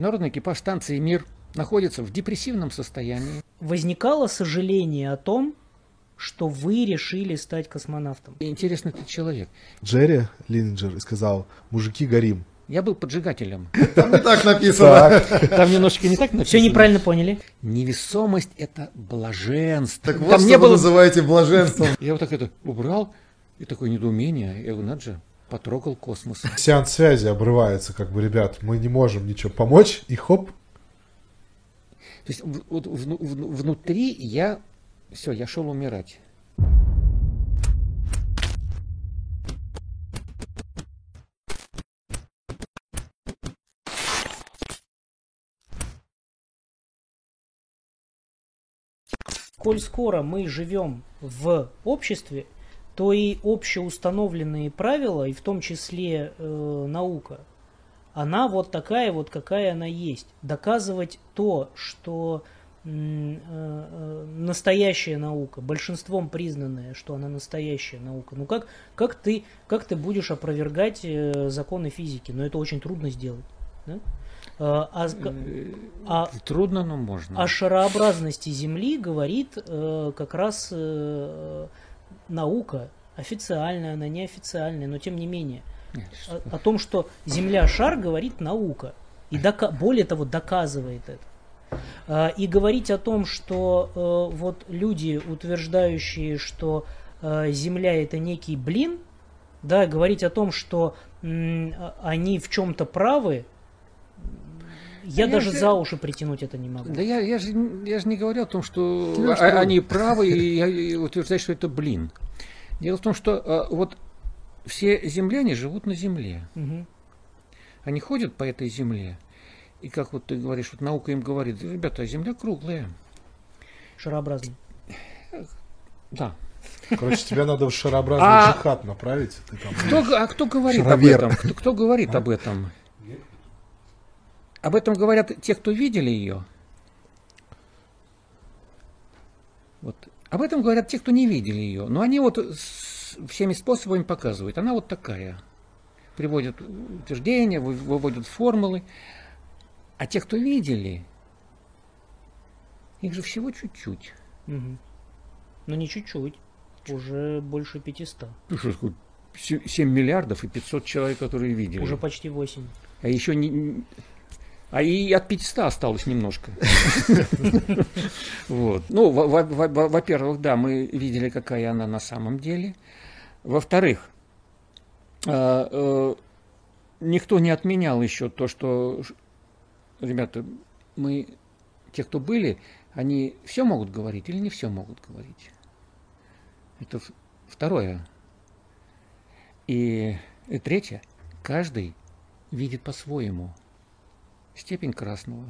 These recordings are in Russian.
Народный экипаж станции «Мир» находится в депрессивном состоянии. Возникало сожаление о том, что вы решили стать космонавтом. Интересный ты человек. Джерри Линнджер сказал, мужики горим. Я был поджигателем. Там не так написано. Там немножечко не так написано. Все неправильно поняли. Невесомость – это блаженство. Так вот, Там что не вы было... называете блаженством. Я вот так это убрал, и такое недоумение. Я говорю, надо же, потрогал космос. Сеанс связи обрывается, как бы, ребят, мы не можем ничего помочь, и хоп, То есть в- вот вну- вну- внутри я, все, я шел умирать. Коль скоро мы живем в обществе, то и общеустановленные правила, и в том числе э, наука, она вот такая вот, какая она есть. Доказывать то, что э, э, настоящая наука, большинством признанная, что она настоящая наука. Ну как, как, ты, как ты будешь опровергать э, законы физики? Но это очень трудно сделать. да? А а- Трудно, но можно. о шарообразности Земли говорит э, как раз э, наука, официальная, она неофициальная, но тем не менее. О, о том, что Земля шар, говорит наука. И дока- более того, доказывает это. А, И говорить о том, что э, вот люди, утверждающие, что э, Земля это некий блин, да, говорить о том, что а- они в чем-то правы, я я даже же- за уши притянуть это не могу. Да я, я, же, я же не говорил о том, что Ну, а- они правы и, я- и утверждаю, что это блин. Дело в том, что а, вот все земляне живут на Земле. Мгм. Они ходят по этой Земле. И как вот ты говоришь, вот наука им говорит, ребята, Земля круглая. Шарообразный. Да. короче, тебя надо в шарообразный А- джихад направить. ты там- Кто, г- а кто говорит Шаровер. об этом? Кто, кто говорит об этом? Об этом говорят те, кто видели ее. Вот. Об этом говорят те, кто не видели ее. Но они вот всеми способами показывают. Она вот такая. Приводят утверждения, вы- выводят формулы. А те, кто видели, их же всего чуть-чуть. Мгм. Ну не чуть-чуть. Уже больше 500. Ну, что такое, се- 7 миллиардов и 500 человек, которые видели. Уже почти 8. А еще не... А и от 500 осталось немножко. Вот. Ну, во- во- во- во- во-первых, да, мы видели, какая она на самом деле. Во-вторых, а, э, никто не отменял еще то, что, ребята, мы, те, кто были, они все могут говорить или не все могут говорить. Это второе. И, и третье, каждый видит по-своему степень красного,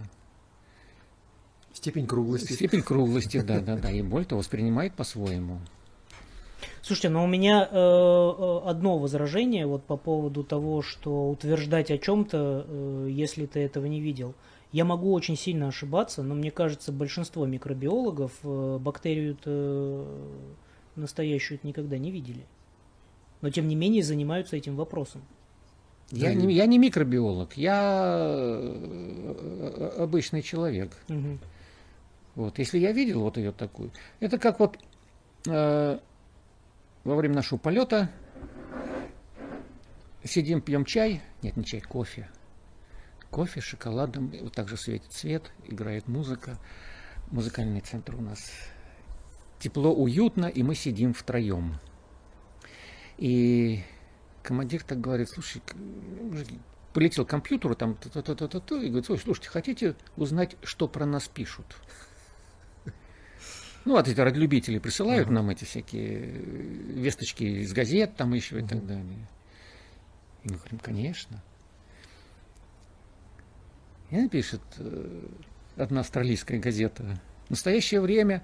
Степень круглости. степень круглости, да, да, да, и более того, воспринимает по-своему. Слушайте, но у меня э, э, одно возражение вот по поводу того, что утверждать о чем-то, э, если ты этого не видел. Я могу очень сильно ошибаться, но мне кажется, большинство микробиологов э, бактерию настоящую никогда не видели. Но тем не менее занимаются этим вопросом. Я не, я не микробиолог, я э, обычный человек. Мгм. Вот, если я видел вот ее такую, это как вот э, во время нашего полета сидим, пьем чай, нет, не чай, кофе. Кофе с шоколадом, вот так же светит свет, играет музыка. Музыкальный центр у нас тепло, уютно, и мы сидим втроем. И командир так говорит, слушай, к- мужики, полетел к компьютеру, там, та-та-та-та-та, и говорит, «Ой, слушайте, хотите узнать, что про нас пишут? Ну, вот эти радиолюбители присылают нам эти всякие э, весточки из газет, там еще и так далее. И мы говорим, конечно. И она пишет, э, одна австралийская газета, в настоящее время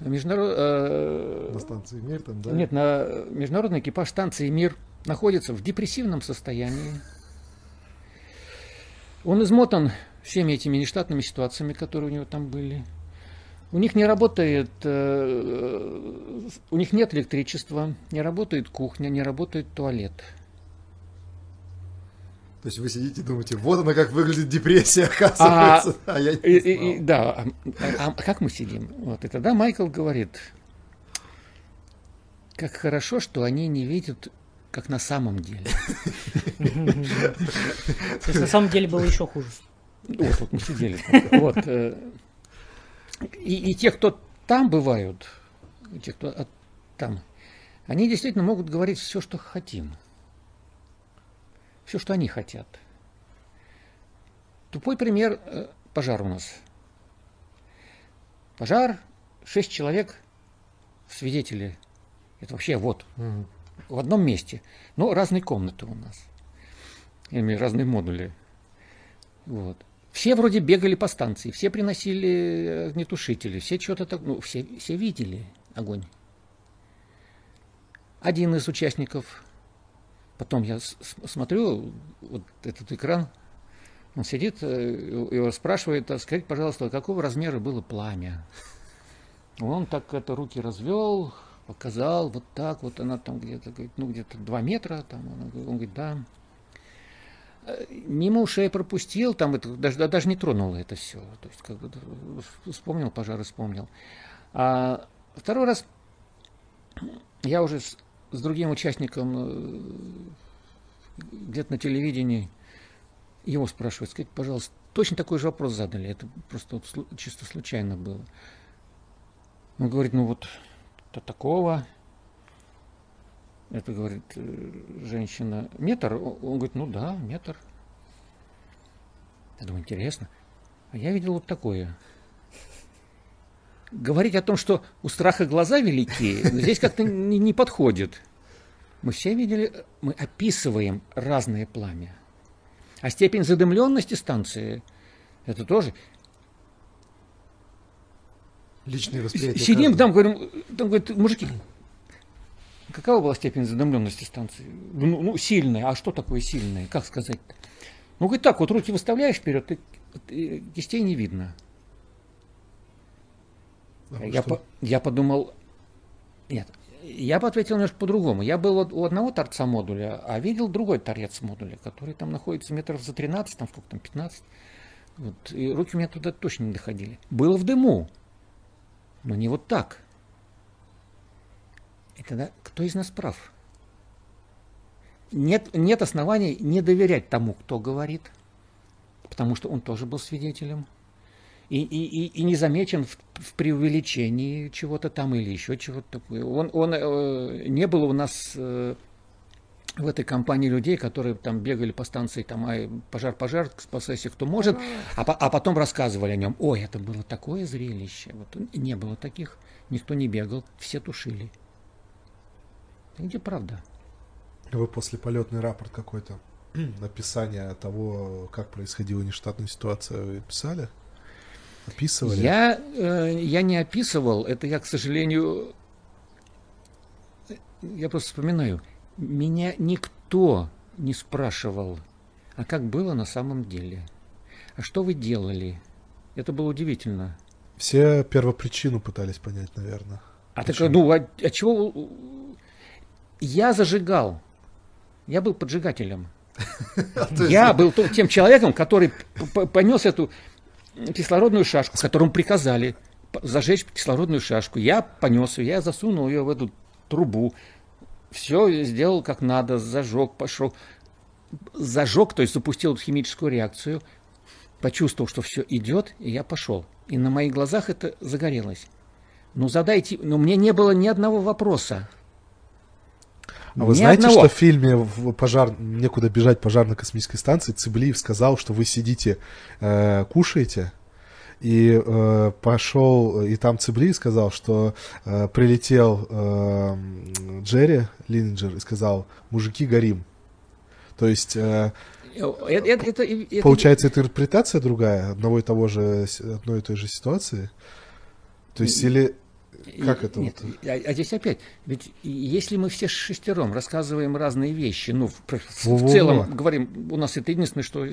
международ... э, На станции Мир там, да? нет, на международный экипаж станции «Мир» находится в депрессивном состоянии. Он измотан всеми этими нештатными ситуациями, которые у него там были. У них не работает, э, у них нет электричества, не работает кухня, не работает туалет. То есть вы сидите и думаете, вот она как выглядит депрессия, оказывается. А, а я не и, и, и, да, а, а, а как мы сидим? Вот, и тогда Майкл говорит, как хорошо, что они не видят, как на самом деле. На самом деле было еще хуже. Вот, вот мы сидели. Вот. Э, и, и те, кто там бывают, те, кто от, там, они действительно могут говорить все, что хотим. Все, что они хотят. Тупой пример э, пожар у нас. Пожар, шесть человек, свидетели. Это вообще вот. В одном месте. Но разные комнаты у нас. Я имею разные модули. Вот. Все вроде бегали по станции, все приносили огнетушители, все что-то так, ну, все, все видели огонь. Один из участников, потом я смотрю, вот этот экран, он сидит, э, его спрашивает, а скажите, пожалуйста, какого размера было пламя? Он так это руки развел, показал, вот так, вот она там где-то, ну где-то два метра, там, он, он говорит, да мимо ушей пропустил, там это даже, даже не тронуло это все. То есть как бы вспомнил пожар вспомнил. А второй раз я уже с, с другим участником э, где-то на телевидении его спрашивают, скажите, пожалуйста, точно такой же вопрос задали, это просто вот чисто случайно было. Он говорит, ну вот то такого, это, говорит, э, женщина, метр? Он говорит, ну да, метр. Я думаю, интересно. А я видел вот такое. Говорить о том, что у страха глаза велики, здесь как-то не, не подходит. Мы все видели, мы описываем разное пламя. А степень задымленности станции, это тоже. Личное восприятие. Сидим там, говорим, там говорят, мужики, Какова была степень задымленности станции? Ну, ну сильная. А что такое сильная? Как сказать-то? Ну, говорит, так, вот руки выставляешь вперед, и, и кистей не видно. А я, по, я подумал, нет, я бы ответил немножко по-другому. Я был у одного торца модуля, а видел другой торец модуля, который там находится метров за 13, там сколько там, 15. Вот, и руки у меня туда точно не доходили. Было в дыму, но не вот так. И тогда кто из нас прав? Нет, нет оснований не доверять тому, кто говорит, потому что он тоже был свидетелем. И, и, и, не замечен в, в преувеличении чего-то там или еще чего-то такое. Он, он э, не было у нас э, в этой компании людей, которые там бегали по станции, там, ай, пожар, пожар, спасайся, кто может, а, а потом рассказывали о нем. Ой, это было такое зрелище. Вот, не было таких, никто не бегал, все тушили. Где правда? Вы после полетный рапорт какой-то, описание того, как происходила нештатная ситуация, вы писали? Описывали? Я, э, я не описывал, это я, к сожалению, я просто вспоминаю, меня никто не спрашивал, а как было на самом деле, а что вы делали. Это было удивительно. Все первопричину пытались понять, наверное. А так, ну, а, а чего я зажигал. Я был поджигателем. Я был тем человеком, который понес эту кислородную шашку, которому приказали зажечь кислородную шашку. Я понес ее, я засунул ее в эту трубу. Все сделал как надо, зажег, пошел. Зажег, то есть запустил химическую реакцию, почувствовал, что все идет, и я пошел. И на моих глазах это загорелось. Ну задайте, но мне не было ни одного вопроса. А вы Ни знаете, одного. что в фильме в пожар некуда бежать пожарной космической станции Цыблиев сказал, что вы сидите, э, кушаете, и э, пошел, и там Цыблиев сказал, что э, прилетел э, Джерри Линджер и сказал, мужики, горим. То есть... Э, это, это, это, это, получается, это интерпретация другая одного и того же, одной и той же ситуации? То есть, или как это? Нет, вот? а, а здесь опять, ведь если мы все шестером рассказываем разные вещи, ну, в, в, в целом говорим, у нас это единственное, что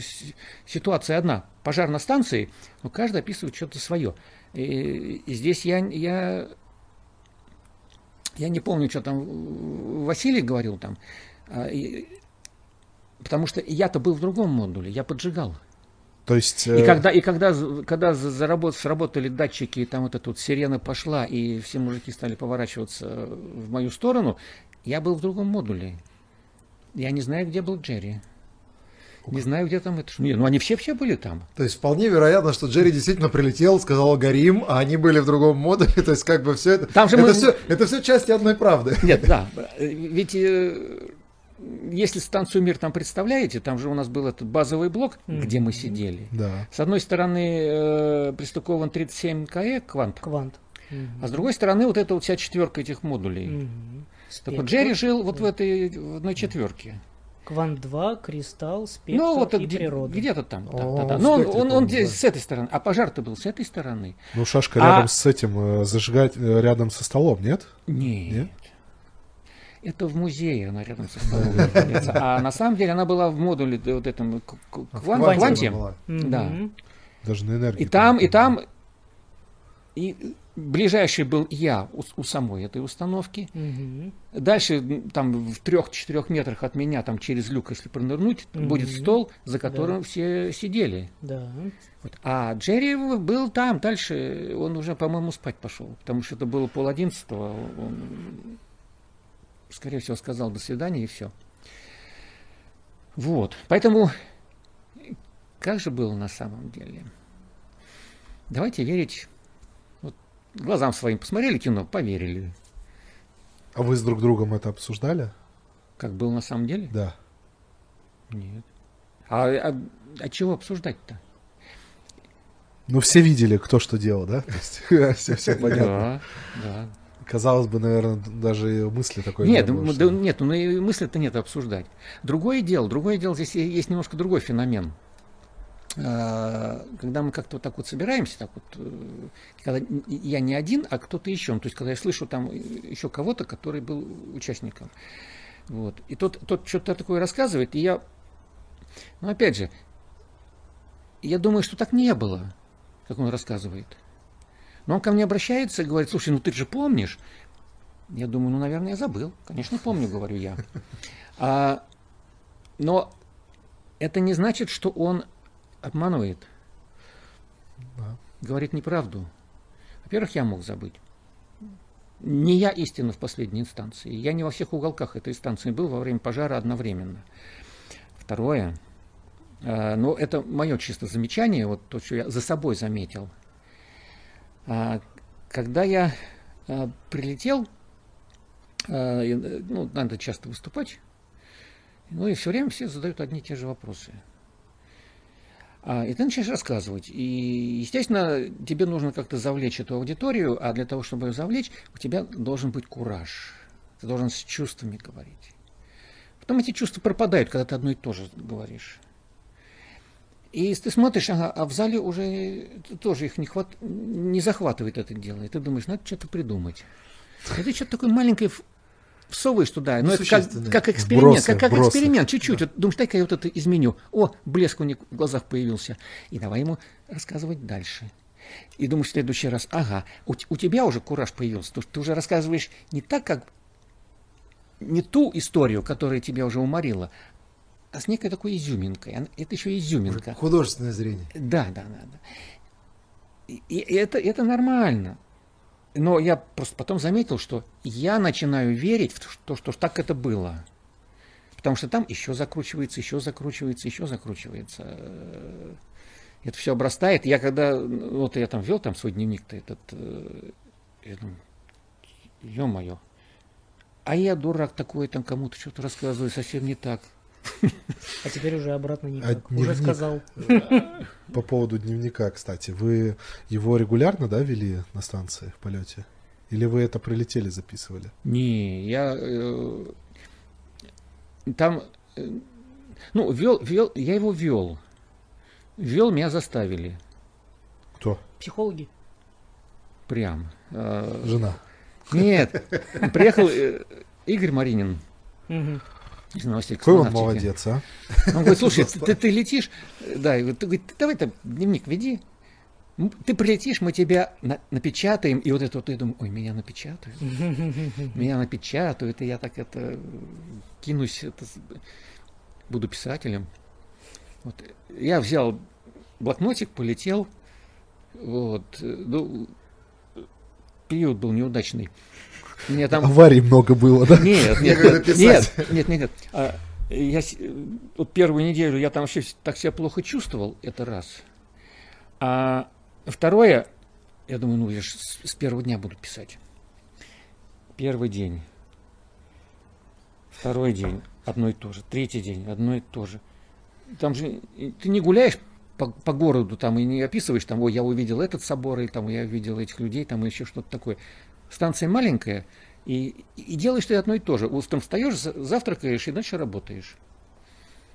ситуация одна, пожар на станции, но каждый описывает что-то свое. И, и здесь я, я, я не помню, что там Василий говорил там, а, и, Потому что я-то был в другом модуле, я поджигал. То есть... И когда, и когда, когда заработ, сработали датчики, и там вот эта вот сирена пошла, и все мужики стали поворачиваться в мою сторону, я был в другом модуле. Я не знаю, где был Джерри. Не знаю, где там это. Нет, ну они все все были там. То есть вполне вероятно, что Джерри действительно прилетел, сказал горим, а они были в другом модуле. То есть как бы все это. Там же это, мы... все, это все части одной правды. Нет, да. Ведь э, если станцию Мир там представляете, там же у нас был этот базовый блок, mm-hmm. где мы сидели. Да. С одной стороны э, пристыкован 37 КЭ, квант. Квант. Mm-hmm. А с другой стороны вот эта вот вся четверка этих модулей. Mm-hmm. Так вот Джерри жил вот в этой в одной четверке. Квант 2, кристалл, спектр ну, вот и где, природа. Где-то там. Да, да, да. Но он, он, он здесь с этой стороны. А пожар-то был с этой стороны. Ну, шашка а... рядом с этим, э, зажигать э, рядом со столом, нет? Нет. нет? Это в музее она рядом со столом находится. А на самом деле она была в модуле вот этом кванте. Да. Даже на энергии. И там, и там, и ближайший был я у, у самой этой установки. Угу. Дальше там в трех-четырех метрах от меня, там через люк, если пронырнуть, угу. будет стол, за которым да. все сидели. Да. Вот. А Джерри был там, дальше он уже, по-моему, спать пошел, потому что это было пол одиннадцатого. Он, скорее всего, сказал до свидания и все. Вот. Поэтому как же было на самом деле? Давайте верить глазам своим посмотрели кино, поверили. А вы с друг другом это обсуждали? Как было на самом деле? Да. Нет. А, а, а чего обсуждать-то? Ну, все видели, кто что делал, да? все, все понятно. Да, да. Казалось бы, наверное, даже мысли такой нет. Не было, что... Нет, ну и мысли-то нет обсуждать. Другое дело, другое дело, здесь есть немножко другой феномен. А, когда мы как-то вот так вот собираемся, так вот, э, когда я не один, а кто-то еще, ну, то есть когда я слышу там еще кого-то, который был участником, вот, и тот, тот что-то такое рассказывает, и я, ну опять же, я думаю, что так не было, как он рассказывает. Но он ко мне обращается и говорит, слушай, ну ты же помнишь? Я думаю, ну, наверное, я забыл. Конечно, помню, говорю я. А, но это не значит, что он обманывает, да. говорит неправду. Во-первых, я мог забыть. Не я истина в последней инстанции. Я не во всех уголках этой инстанции был во время пожара одновременно. Второе, э, но это мое чисто замечание, вот то, что я за собой заметил. Э, когда я э, прилетел, э, ну, надо часто выступать, ну и все время все задают одни и те же вопросы – а, и ты начинаешь рассказывать. И, естественно, тебе нужно как-то завлечь эту аудиторию, а для того, чтобы ее завлечь, у тебя должен быть кураж. Ты должен с чувствами говорить. Потом эти чувства пропадают, когда ты одно и то же говоришь. И ты смотришь, ага, а в зале уже тоже их не, хват... не захватывает это дело. И ты думаешь, надо что-то придумать. Это что-то такое маленькое всовываешь туда, но это как, как эксперимент, бросы, как, как бросы. эксперимент, чуть-чуть. Да. Вот, думаешь, дай-ка я вот это изменю. О, блеск у них в глазах появился. И давай ему рассказывать дальше. И думаешь в следующий раз, ага, у, у тебя уже кураж появился, потому что ты уже рассказываешь не так, как не ту историю, которая тебя уже уморила, с некой такой изюминкой. Это еще изюминка. Художественное зрение. Да, да, да. да. И, и это, это нормально но я просто потом заметил, что я начинаю верить в то, что, так это было. Потому что там еще закручивается, еще закручивается, еще закручивается. Это все обрастает. Я когда, вот я там вел там свой дневник-то этот, э, я думаю, ё-моё. А я дурак такой, там кому-то что-то рассказываю, совсем не так. А теперь уже обратно никак. А уже сказал. По поводу дневника, кстати, вы его регулярно, да, вели на станции в полете? Или вы это прилетели, записывали? Не, я э, там, э, ну, вел, вел, я его вел. Вел, меня заставили. Кто? Психологи. Прям. Э, Жена. Нет, приехал Игорь Маринин. Угу из новостей Какой он молодец, а? Он говорит, слушай, ты, ты летишь, да, и ты говорит, давай там дневник веди. Ты прилетишь, мы тебя на, напечатаем, и вот это вот я думаю, ой, меня напечатают, меня напечатают, и я так это кинусь. Это... буду писателем. Вот. Я взял блокнотик, полетел. Вот. Ну, период был неудачный. Мне там... Аварий много было, да? Нет, нет, нет, нет, нет, нет, нет. А, я, вот первую неделю я там вообще так себя плохо чувствовал, это раз. А второе, я думаю, ну я же с, с первого дня буду писать. Первый день. Второй день одно и то же. Третий день одно и то же. Там же ты не гуляешь по, по городу там и не описываешь там, ой, я увидел этот собор, или там я увидел этих людей, там еще что-то такое. Станция маленькая, и, и делаешь ты одно и то же. Утром встаешь, завтракаешь и дальше работаешь.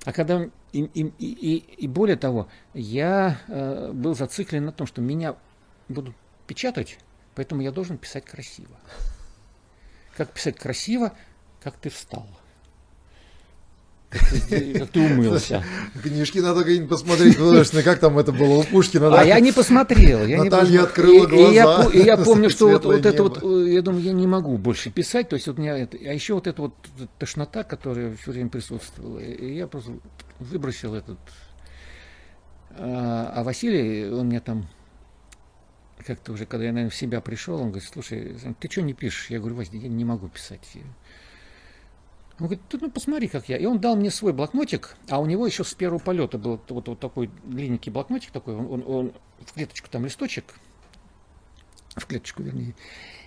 А когда и, и, и, и более того, я э, был зациклен на том, что меня будут печатать, поэтому я должен писать красиво. Как писать красиво, как ты встал. Как ты умылся. Книжки надо как-нибудь посмотреть художественно, как там это было у Пушкина. А я не посмотрел. Я Наталья не открыла глаза. И я, помню, что вот, вот это вот, я думаю, я не могу больше писать. То есть вот у меня это, а еще вот эта вот тошнота, которая все время присутствовала. И я просто выбросил этот. А, а Василий, он мне там как-то уже, когда я, наверное, в себя пришел, он говорит, слушай, ты что не пишешь? Я говорю, Вася, я не могу писать. Он говорит, ну посмотри, как я. И он дал мне свой блокнотик, а у него еще с первого полета был вот, вот такой длинненький блокнотик такой, он, он, он в клеточку там листочек, в клеточку вернее.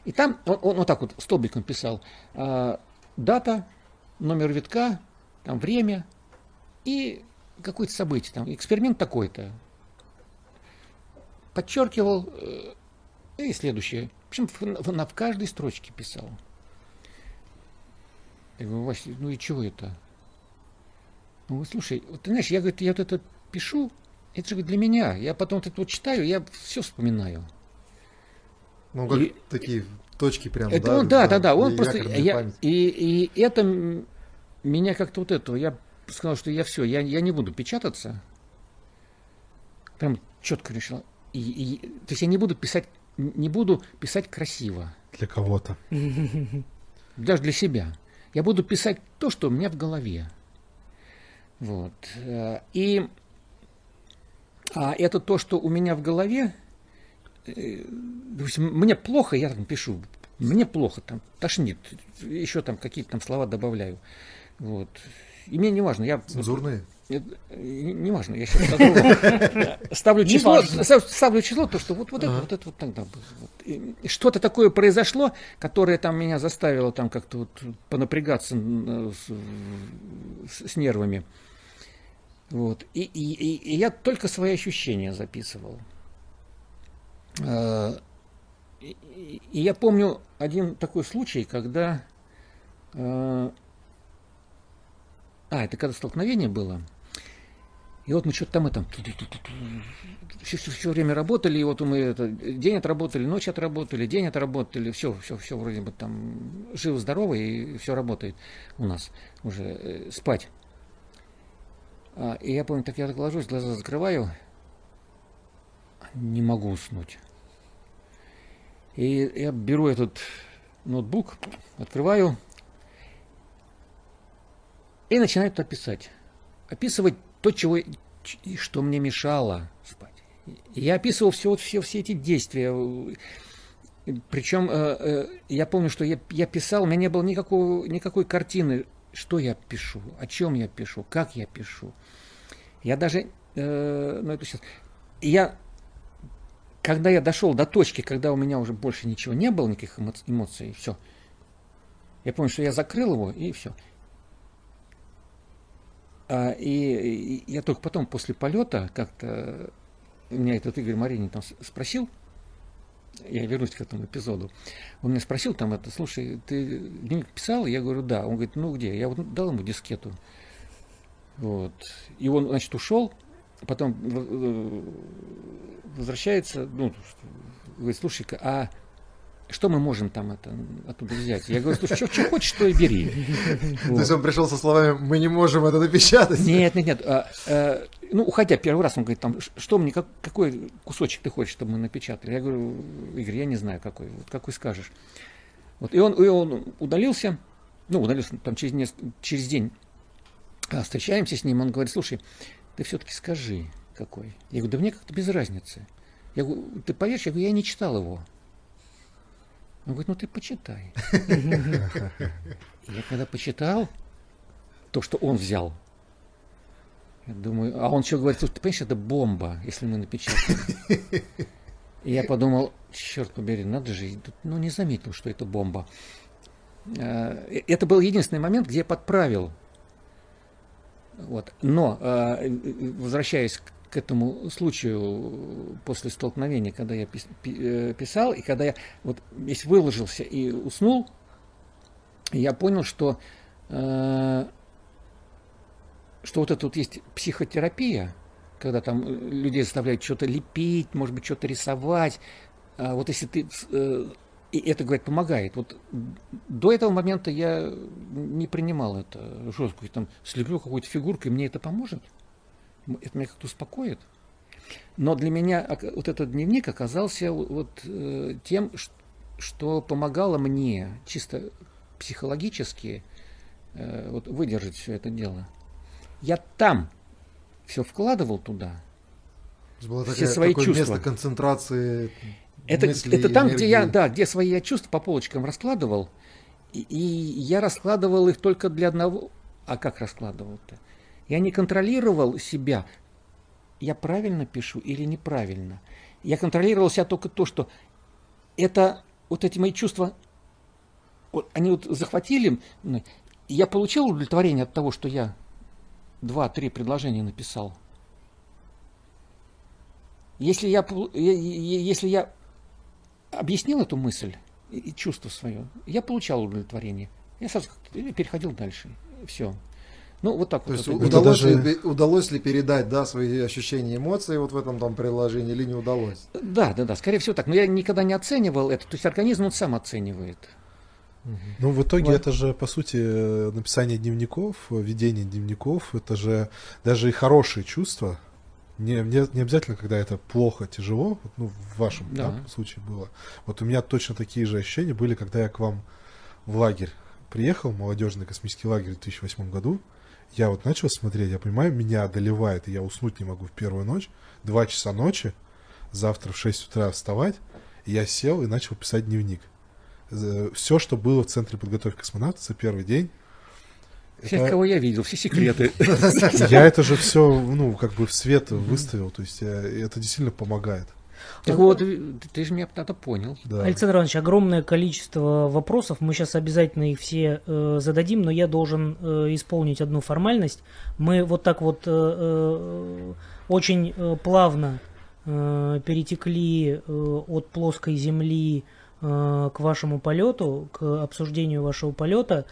И там он, он вот так вот столбиком писал а, дата, номер витка, там время и какое-то событие, там эксперимент такой-то. Подчеркивал э, и следующее. В общем, в, в, в каждой строчке писал. Я говорю, Вася, ну и чего это? Ну, слушай, вот ты знаешь, я, говорит, я вот это пишу, это же для меня. Я потом вот это вот читаю, я все вспоминаю. Ну, как и, такие точки прям, это да? Он, да, да, да. Он просто, я, и, и это меня как-то вот этого, я сказал, что я все, я, я не буду печататься. Прям четко решил. И, и, то есть я не буду писать, не буду писать красиво. Для кого-то. Даже для себя. Я буду писать то, что у меня в голове. Вот. И а это то, что у меня в голове, э, мне плохо, я там пишу, мне плохо, там тошнит, еще там какие-то там слова добавляю. Вот. И мне не важно. Я, Цензурные? Не, не важно, я сейчас ставлю число, ставлю число, то, что вот, вот это, вот это вот тогда было. Вот. Что-то такое произошло, которое там меня заставило там как-то вот понапрягаться с, с, с нервами. Вот. И, и, и, и я только свои ощущения записывал. А, и, и я помню один такой случай, когда... А, это когда столкновение было. И вот мы что-то там это все, все, все время работали, и вот мы это, день отработали, ночь отработали, день отработали, все, все, все вроде бы там живо-здорово, и все работает у нас уже э, спать. А, и я помню, так я так ложусь, глаза закрываю, не могу уснуть. И я беру этот ноутбук, открываю и начинаю это писать. Описывать то, чего, что мне мешало спать. Я описывал все, все, все эти действия. Причем э, э, я помню, что я, я писал, у меня не было никакого, никакой картины, что я пишу, о чем я пишу, как я пишу. Я даже, э, ну это сейчас, я, когда я дошел до точки, когда у меня уже больше ничего не было, никаких эмоций, все, я помню, что я закрыл его, и все. А, и, я только потом, после полета, как-то меня этот Игорь Маринин там спросил, я вернусь к этому эпизоду, он меня спросил там это, слушай, ты дневник писал? Я говорю, да. Он говорит, ну где? Я вот дал ему дискету. Вот. И он, значит, ушел, потом э, возвращается, ну, говорит, слушай-ка, а что мы можем там это, оттуда взять? Я говорю, слушай, что, что хочешь, то и бери. Вот. То есть он пришел со словами, мы не можем это напечатать? Нет, нет, нет. А, а, ну, уходя первый раз, он говорит, там, что мне, как, какой кусочек ты хочешь, чтобы мы напечатали? Я говорю, Игорь, я не знаю, какой, вот какой скажешь. Вот, и, он, и он удалился, ну, удалился там через, несколько, через день. А встречаемся с ним, он говорит, слушай, ты все-таки скажи, какой. Я говорю, да мне как-то без разницы. Я говорю, ты поверишь, я говорю, я не читал его. Он говорит, ну ты почитай. Я когда почитал то, что он взял, я думаю, а он что говорит, ты понимаешь, это бомба, если мы напечатаем. И я подумал, черт побери, надо же, ну не заметил, что это бомба. Э, это был единственный момент, где я подправил. Вот. Но, э, возвращаясь к этому случаю после столкновения, когда я э, писал, и когда я вот весь выложился и уснул, я понял, что, что вот это вот есть психотерапия, когда там людей заставляют что-то лепить, может быть, что-то рисовать. А вот если ты и это, говорит, помогает. Вот до этого момента я не принимал это жестко. Там слеплю какую-то фигурку, и мне это поможет. Это меня как-то успокоит. Но для меня вот этот дневник оказался вот э, тем, что помогало мне чисто психологически э, вот, выдержать все это дело. Я там все вкладывал туда. Было все такая, свои чувства. место концентрации это, это там, где я, да, где свои я чувства по полочкам раскладывал, и, и я раскладывал их только для одного. А как раскладывал-то? Я не контролировал себя, я правильно пишу или неправильно. Я контролировал себя только то, что это вот эти мои чувства, вот, они вот захватили, я получил удовлетворение от того, что я два-три предложения написал. Если я, если я объяснил эту мысль и чувство свое, я получал удовлетворение. Я сразу переходил дальше. Все. Ну, вот так То вот. есть удалось, даже... ли, удалось ли передать да, свои ощущения, эмоции вот в этом там приложении или не удалось? Да, да, да, скорее всего так. Но я никогда не оценивал это. То есть организм он сам оценивает. Ну, в итоге вот. это же, по сути, написание дневников, ведение дневников, это же даже и хорошие чувства, не, не, не обязательно, когда это плохо, тяжело, ну, в вашем да. Да, случае было. Вот у меня точно такие же ощущения были, когда я к вам в лагерь приехал, молодежный космический лагерь в 2008 году. Я вот начал смотреть, я понимаю, меня одолевает, и я уснуть не могу в первую ночь. Два часа ночи, завтра в 6 утра вставать, и я сел и начал писать дневник. Все, что было в Центре подготовки космонавтов за первый день, всех, это... кого я видел, все секреты. Я это же все, ну, как бы в свет выставил, то есть э, это действительно помогает. Так вот, ты же меня тогда понял. Да. Александр Иванович, огромное количество вопросов. Мы сейчас обязательно их все э, зададим, но я должен э, исполнить одну формальность. Мы вот так вот э, э, очень э, плавно э, перетекли э, от плоской земли э, к вашему полету, к обсуждению вашего полета.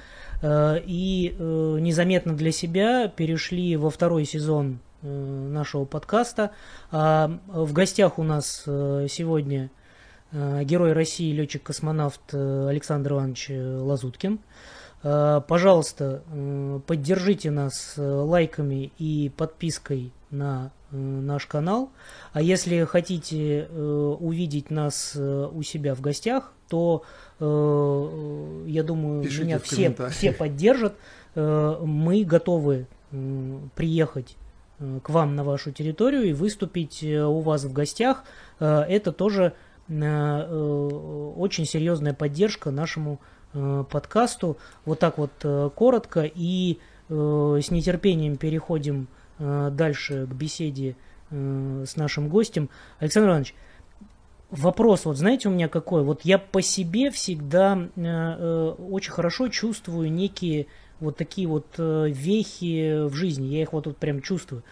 Э, и э, незаметно для себя перешли во второй сезон нашего подкаста. А, в гостях у нас сегодня герой России, летчик-космонавт Александр Иванович Лазуткин. Пожалуйста, поддержите нас лайками и подпиской на наш канал. А если хотите увидеть нас у себя в гостях, то Э, я думаю, Пишите меня все, все поддержат. Э, мы готовы приехать э, к вам на вашу территорию и выступить у вас в гостях. Это тоже очень серьезная поддержка нашему подкасту. Вот так вот коротко и с нетерпением переходим дальше к беседе с нашим гостем. Александр Иванович, Вопрос, вот знаете, у меня какой? Вот я по себе всегда э, э, очень хорошо чувствую некие вот такие вот э, вехи в жизни. Я их вот тут прям чувствую.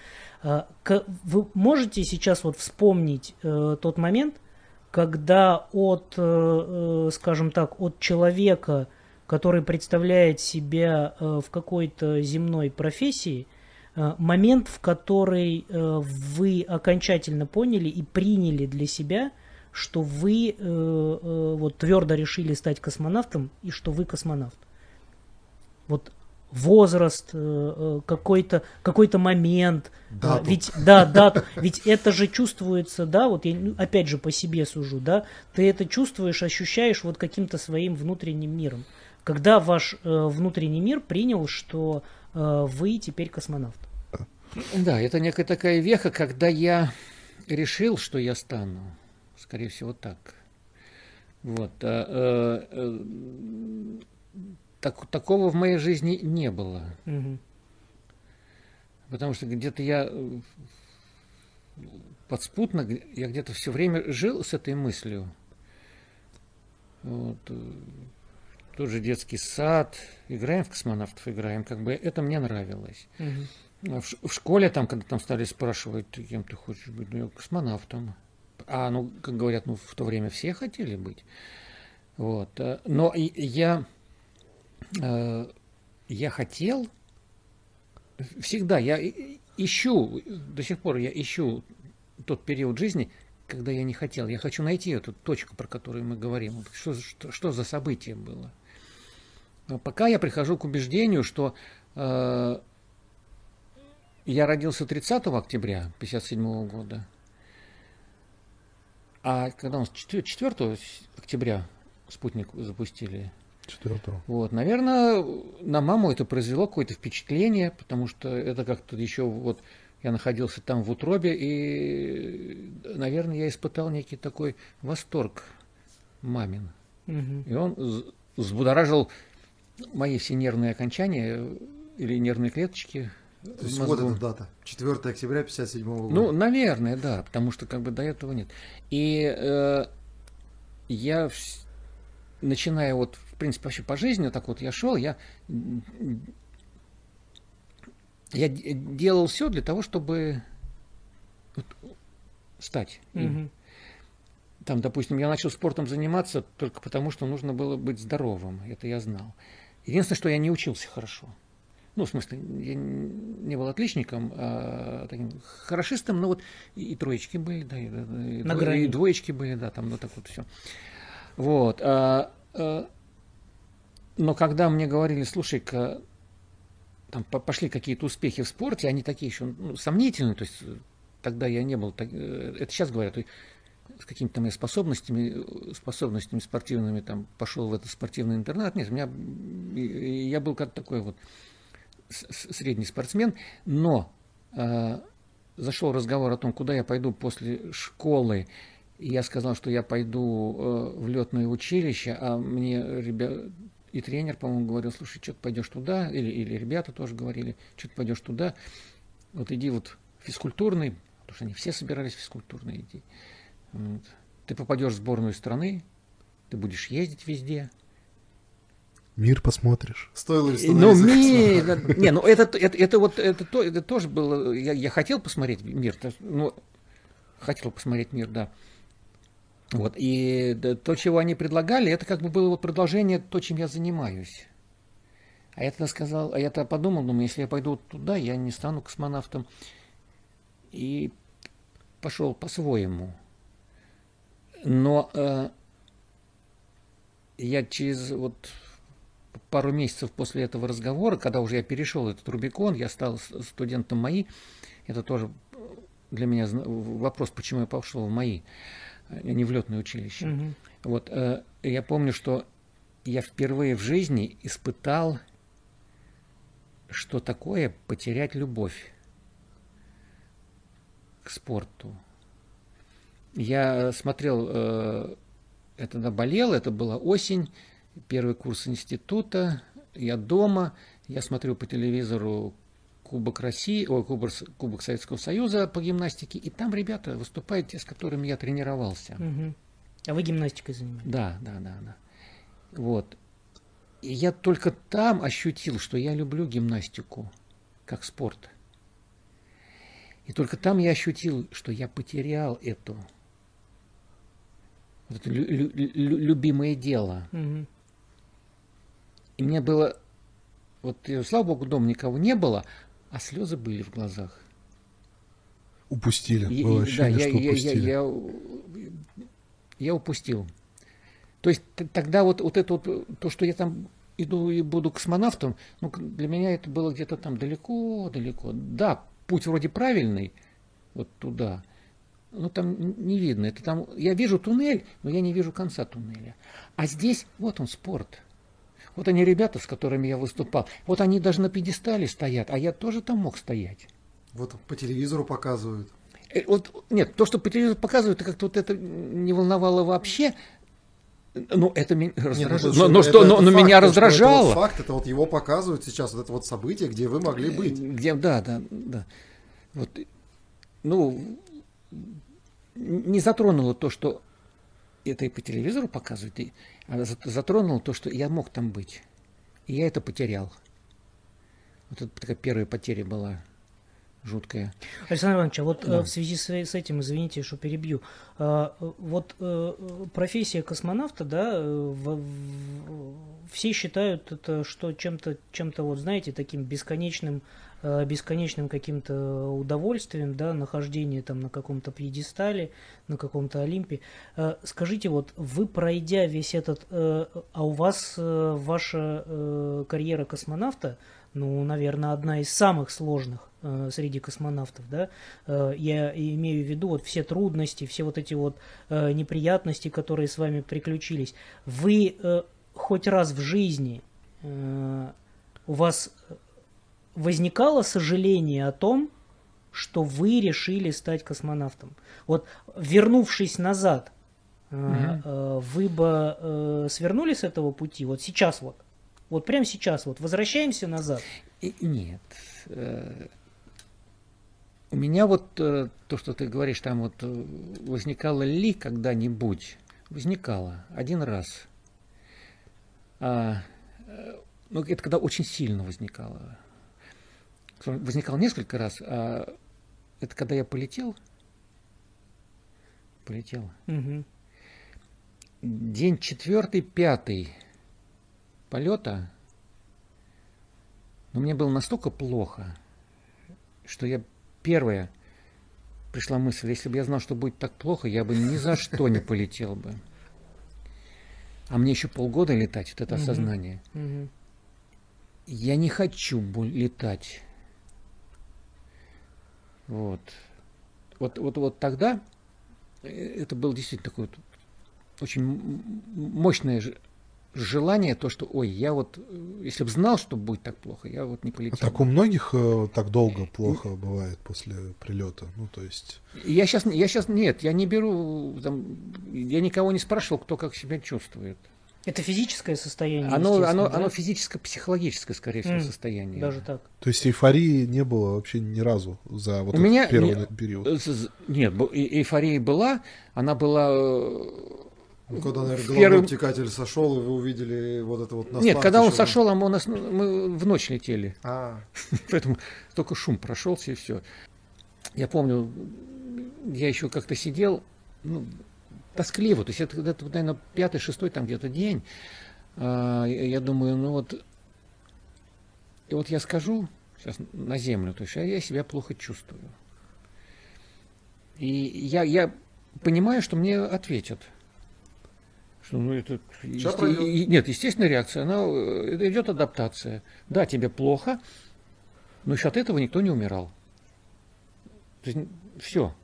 К, вы можете сейчас вот вспомнить э, тот момент, когда от, э, скажем так, от человека, который представляет себя в какой-то земной профессии, момент, в который вы окончательно поняли и приняли для себя – что вы вот твердо решили стать космонавтом и что вы космонавт. Вот возраст, э, э какой-то какой-то момент, э, дату. ведь да, дату, ведь это же чувствуется, да, вот я ну, опять же по себе сужу, да, ты это чувствуешь, ощущаешь вот каким-то своим внутренним миром. Когда ваш э, внутренний мир принял, что э, вы теперь космонавт. Да, это некая такая веха, когда я решил, что я стану. Скорее всего, так. Вот. А, так, такого в моей жизни не было. Угу. Потому что где-то я подспутно, я где-то все время жил с этой мыслью. Вот. Тот же детский сад, играем в космонавтов, играем, как бы это мне нравилось. Угу. В, в школе там, когда там стали спрашивать, кем ты хочешь быть, ну, я космонавтом. А, ну, как говорят, ну, в то время все хотели быть. Вот. Э, но я, э, я хотел всегда, я ищу, до сих пор я ищу тот период жизни, когда я не хотел. Я хочу найти эту точку, про которую мы говорим. Что, что, что за событие было? Но пока я прихожу к убеждению, что э, я родился 30 октября 1957 года, а когда у нас 4 октября спутник запустили, Четвертого. Вот, наверное, на маму это произвело какое-то впечатление, потому что это как-то еще вот я находился там в утробе, и, наверное, я испытал некий такой восторг мамин. Угу. И он взбудоражил мои все нервные окончания или нервные клеточки. То есть вот эта дата, 4 октября 57 года. Ну, наверное, да, потому что как бы до этого нет. И э, я, начиная вот, в принципе, вообще по жизни, так вот я шел, я я делал все для того, чтобы вот, стать им. Угу. Там, допустим, я начал спортом заниматься только потому, что нужно было быть здоровым. Это я знал. Единственное, что я не учился хорошо. Ну, в смысле, я не был отличником, а таким хорошистом, но вот и, троечки были, да, и, и, На и двоечки были, да, там вот так вот все. Вот. А, а, но когда мне говорили, слушай-ка, там пошли какие-то успехи в спорте, они такие еще ну, сомнительные, то есть э, тогда я не был, так, э, это сейчас говорят, с какими-то моими способностями, способностями спортивными, там, пошел в этот спортивный интернат. Нет, у меня, я был как такой вот средний спортсмен, но э, зашел разговор о том, куда я пойду после школы, и я сказал, что я пойду э, в летное училище, а мне ребят, и тренер, по-моему, говорил, слушай, что ты пойдешь туда, или, или ребята тоже говорили, что ты пойдешь туда, вот иди вот физкультурный, потому что они все собирались физкультурные идти. Вот. Ты попадешь в сборную страны, ты будешь ездить везде. Мир посмотришь. Стоило ли Ну, ми... не, ну это, это, это вот это, то, это тоже было. Я, я хотел посмотреть мир, ну, хотел посмотреть мир, да. Вот, и то, чего они предлагали, это как бы было вот продолжение то, чем я занимаюсь. А я-то сказал, а я-то подумал, думаю, если я пойду туда, я не стану космонавтом. И пошел по-своему. Но э, я через вот пару месяцев после этого разговора, когда уже я перешел этот Рубикон, я стал студентом МАИ, это тоже для меня вопрос, почему я пошел в МАИ не в летное училище. Угу. Вот, э, я помню, что я впервые в жизни испытал, что такое потерять любовь к спорту. Я смотрел, э, это тогда болел, это была осень, первый курс института, я дома, я смотрю по телевизору Кубок России, ой, Кубок, Кубок Советского Союза по гимнастике, и там ребята выступают, те, с которыми я тренировался. Угу. А вы гимнастикой занимаетесь? Да, да, да, да. Вот. И я только там ощутил, что я люблю гимнастику как спорт. И только там я ощутил, что я потерял эту вот это лю- лю- лю- любимое дело. Угу. И мне было, вот, слава богу, дома никого не было, а слезы были в глазах. Упустили. Было ощущение, да, я, что я, упустили. Я, я, я упустил. То есть тогда вот, вот это вот, то, что я там иду и буду космонавтом, ну, для меня это было где-то там далеко-далеко. Да, путь вроде правильный, вот туда, но там не видно. Это там, я вижу туннель, но я не вижу конца туннеля. А здесь, вот он, спорт. Вот они ребята, с которыми я выступал, вот они даже на пьедестале стоят, а я тоже там мог стоять. Вот по телевизору показывают. Э, вот, нет, то, что по телевизору показывают, как-то вот это не волновало вообще. Ну, это меня раздражало. Ну, но, но, что, но, но факт, меня раздражало. Это вот факт, это вот его показывают сейчас, вот это вот событие, где вы могли быть. Где, да, да, да. Вот, ну, не затронуло то, что это и по телевизору показывают, и, а затронуло то, что я мог там быть. И я это потерял. Вот это такая первая потеря была жуткая. Александр Иванович, а вот э, да. в связи с, с этим, извините, что перебью, а, вот э, профессия космонавта, да, в, в, все считают это, что чем-то, чем-то вот, знаете, таким бесконечным бесконечным каким-то удовольствием, да, нахождение там на каком-то пьедестале, на каком-то Олимпе. Э, скажите, вот вы пройдя весь этот, э, а у вас ваша карьера космонавта, ну, наверное, одна из самых сложных среди космонавтов, да, я имею в виду вот все трудности, все вот эти вот неприятности, которые с вами приключились. Вы хоть раз в жизни у вас возникало сожаление о том, что вы решили стать космонавтом. Вот вернувшись назад, угу. вы бы э, свернули с этого пути? Вот сейчас вот. Вот прямо сейчас вот. Возвращаемся назад. И, нет. У меня вот то, что ты говоришь, там вот возникало ли когда-нибудь? Возникало. Один раз. А, ну, это когда очень сильно возникало возникал несколько раз. А это когда я полетел. Полетел. Угу. День четвертый, пятый полета. Но мне было настолько плохо, что я первое пришла мысль, если бы я знал, что будет так плохо, я бы ни за что не полетел бы. А мне еще полгода летать, вот это осознание. Я не хочу летать. Вот. Вот, вот, вот тогда э, это было действительно такое вот очень мощное желание, то, что, ой, я вот, э, если бы знал, что будет так плохо, я вот не полетел. А так у многих э, так долго плохо бывает после прилета, ну, то есть... Я сейчас, я сейчас, нет, я не беру, там, я никого не спрашивал, кто как себя чувствует. Это физическое состояние? Оно, оно, да? оно физическо-психологическое, скорее всего, mm, состояние. Даже так. То есть эйфории не было вообще ни разу за вот У этот меня первый не, период? Нет, эйфория была, она была э, ну, когда, наверное, головной первым... обтекатель сошел, и вы увидели вот это вот Нет, когда он сошел, а мы, у нас, мы в ночь летели. А. Поэтому только шум прошелся и все. Я помню, я еще как-то сидел, ну, тоскливо. То есть это, это наверное, пятый, шестой там где-то день. А, я думаю, ну вот, и вот я скажу сейчас на землю, то есть я себя плохо чувствую. И я, я понимаю, что мне ответят. Что, ну, это, есте, и, нет, естественная реакция, она, это идет адаптация. Да, тебе плохо, но еще от этого никто не умирал. То есть, все.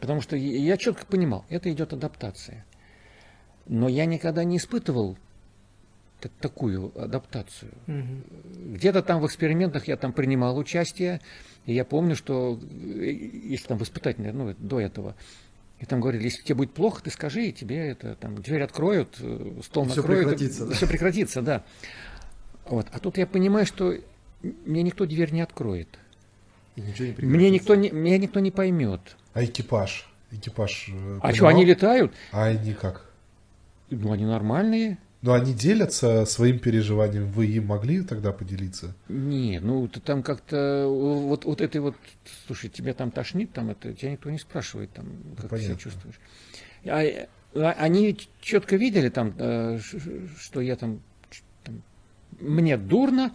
Потому что я четко понимал, это идет адаптация. Но я никогда не испытывал такую адаптацию. Угу. Где-то там в экспериментах я там принимал участие, и я помню, что э, если там в испытательной, ну, до этого, и там говорили, если тебе будет плохо, ты скажи, и тебе это там дверь откроют, э, стол все накроют. Прекратится, и, да? Все прекратится, да. Вот. А тут я понимаю, что мне никто дверь не откроет. И ничего не мне никто не, меня никто не поймет. А экипаж? Экипаж. Э, а что, они летают? А они как? Ну, они нормальные. Но они делятся своим переживанием. Вы им могли тогда поделиться? Не, ну там как-то вот, вот этой вот, слушай, тебя там тошнит, там это, тебя никто не спрашивает, там, как Понятно. ты себя чувствуешь. А, а, они четко видели там, э, что я там, там мне дурно,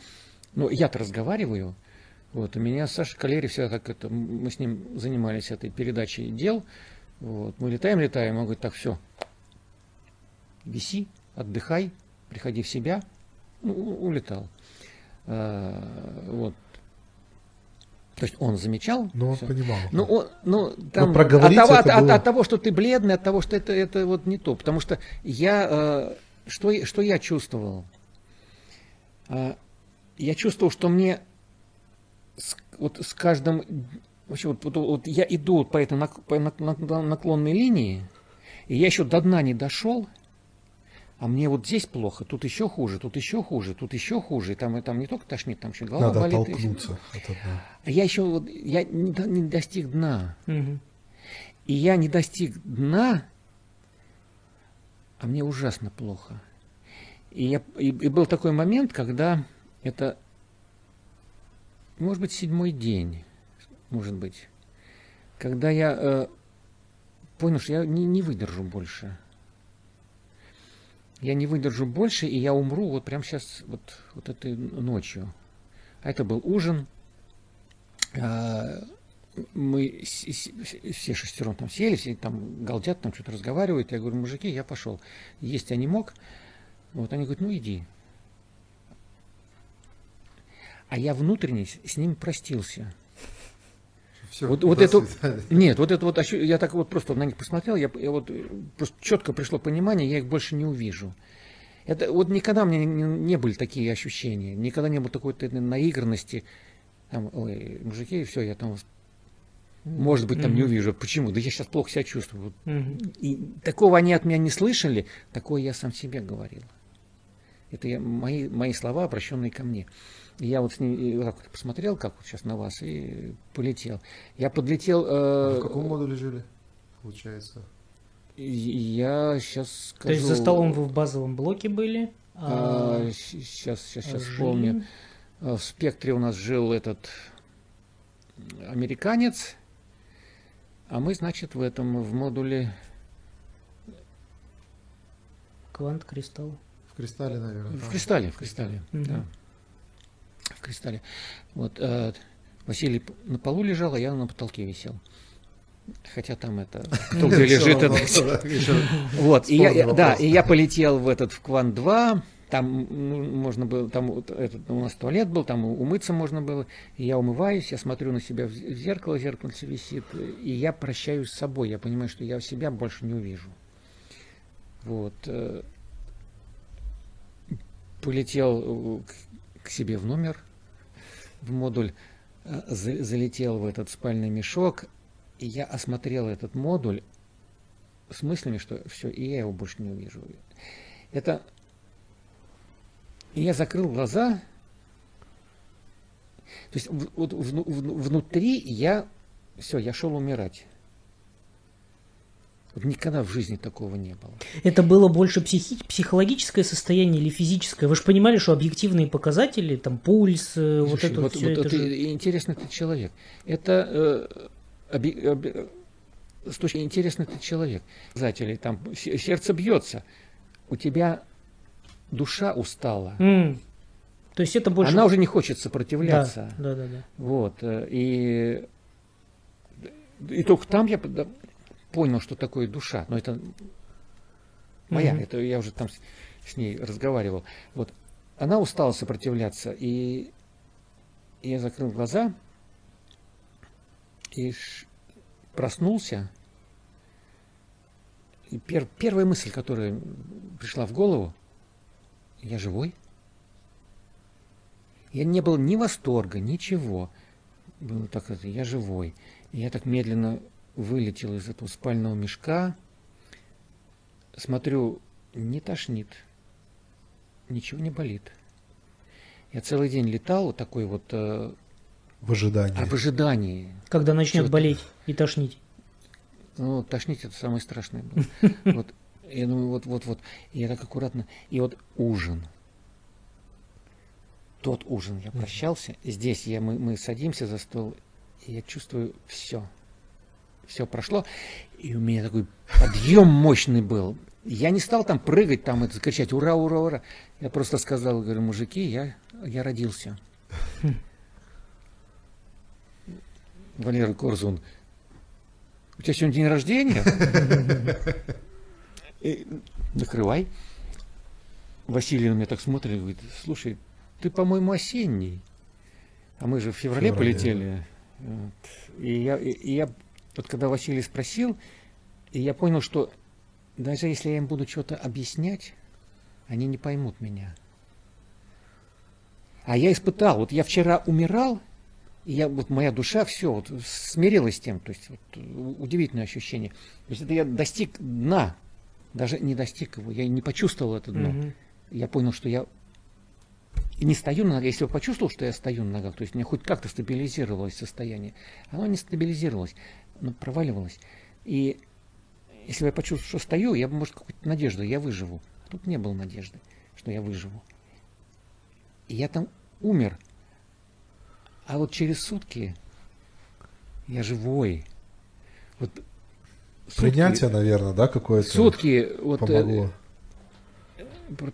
но я-то разговариваю, вот, у меня Саша Калери всегда как это, мы с ним занимались этой передачей дел. Вот, мы летаем, летаем, он говорит, так, все, виси, отдыхай, приходи в себя. Ну, улетал. А, вот. То есть он замечал. Ну, он все. понимал. Ну, он, ну, там, от, того, от, было... от, того, что ты бледный, от того, что это, это вот не то. Потому что я, э, что, что я чувствовал? А, я чувствовал, что мне с, вот с каждым... Вообще, вот, вот, вот я иду по этой нак, по наклонной линии, и я еще до дна не дошел, а мне вот здесь плохо, тут еще хуже, тут еще хуже, тут еще хуже. Там, там не только тошнит, там еще голова Надо болит. Надо толкнуться от дна. А я еще вот, я не, не достиг дна. Угу. И я не достиг дна, а мне ужасно плохо. И, я, и, и был такой момент, когда это, может быть, седьмой день, может быть, когда я э, понял, что я не, не выдержу больше я не выдержу больше, и я умру вот прямо сейчас, вот, вот этой ночью. А это был ужин. А, мы все шестером там сели, все там галдят, там что-то разговаривают. Я говорю, мужики, я пошел. Есть я не мог. Вот они говорят, ну иди. А я внутренне с ним простился. Все, вот, вот это, нет, вот это вот, я так вот просто на них посмотрел, я, я вот просто четко пришло понимание, я их больше не увижу. Это вот никогда мне не, не были такие ощущения, никогда не было такой наигранности. Там, ой, мужики, все, я там, может быть, там mm-hmm. не увижу. Почему? Да я сейчас плохо себя чувствую. Mm-hmm. И такого они от меня не слышали, такое я сам себе говорил. Это я, мои, мои слова, обращенные ко мне. Я вот с ним вот посмотрел, как вот сейчас на вас, и полетел. Я подлетел... Э, а в каком модуле жили, получается? Я сейчас скажу... То есть за столом вы в базовом блоке были? А... А, сейчас, сейчас, сейчас вспомню. А, в спектре у нас жил этот американец, а мы, значит, в этом, в модуле... Квант, кристалл. В кристалле, наверное. В кристалле, в кристалле, угу. да в кристалле. Вот, э, Василий на полу лежал, а я на потолке висел. Хотя там это, кто где лежит, это... Вот, и я, да, и я полетел в этот, в Кван 2, там ну, можно было, там этот, у нас туалет был, там умыться можно было, и я умываюсь, я смотрю на себя в зеркало, зеркало висит, и я прощаюсь с собой, я понимаю, что я себя больше не увижу. Вот. Э, полетел к себе в номер, в модуль, э, залетел в этот спальный мешок, и я осмотрел этот модуль с мыслями, что все, и я его больше не увижу. Это... И я закрыл глаза. То есть вот внутри я... Все, я шел умирать. Вот никогда в жизни такого не было. Это было больше психи- психологическое состояние или физическое? Вы же понимали, что объективные показатели, там пульс, э, Слушай, вот это вот, все вот это ты, же... Интересный ты человек. Это э, оби, оби, с точки интересный ты человек. Показатели, там сердце бьется, у тебя душа устала. Mm. То есть это больше... Она уже не хочет сопротивляться. Да, да, да. да. Вот. Э, и, и только там я понял, что такое душа. Но это моя, mm-hmm. это я уже там с, с ней разговаривал. Вот она устала сопротивляться, и я закрыл глаза и ш... проснулся. И пер... первая мысль, которая пришла в голову, я живой. Я не был ни восторга, ничего. Было так, я живой. И я так медленно вылетел из этого спального мешка, смотрю, не тошнит, ничего не болит. Я целый день летал вот такой вот... Э, в ожидании. А в ожидании. Когда начнет болеть и тошнить. Ну, тошнить это самое страшное было. Вот, я думаю, вот, вот, вот. И я так аккуратно. И вот ужин. Тот ужин я прощался. Здесь я, мы, мы садимся за стол, и я чувствую все все прошло, и у меня такой подъем мощный был. Я не стал там прыгать, там это закричать ура, ура, ура. Я просто сказал, говорю, мужики, я, я родился. Валера Корзун, у тебя сегодня день рождения? Накрывай. Василий на меня так смотрит, говорит, слушай, ты, по-моему, осенний. А мы же в феврале, феврале полетели. Да. Вот. И, я, и, и я вот когда Василий спросил, и я понял, что даже если я им буду что-то объяснять, они не поймут меня. А я испытал, вот я вчера умирал, и я, вот моя душа все вот смирилась с тем, то есть вот, удивительное ощущение. То есть это я достиг дна, даже не достиг его, я не почувствовал это дно. Угу. Я понял, что я не стою на ногах. Если я почувствовал, что я стою на ногах, то есть у меня хоть как-то стабилизировалось состояние, оно не стабилизировалось, но проваливалось. И если бы я почувствовал, что стою, я бы, может, какую-то надежду, я выживу. А тут не было надежды, что я выживу. И я там умер. А вот через сутки я живой. Вот сутки, Принятие, наверное, да, какое-то Сутки вот, помогло. Э,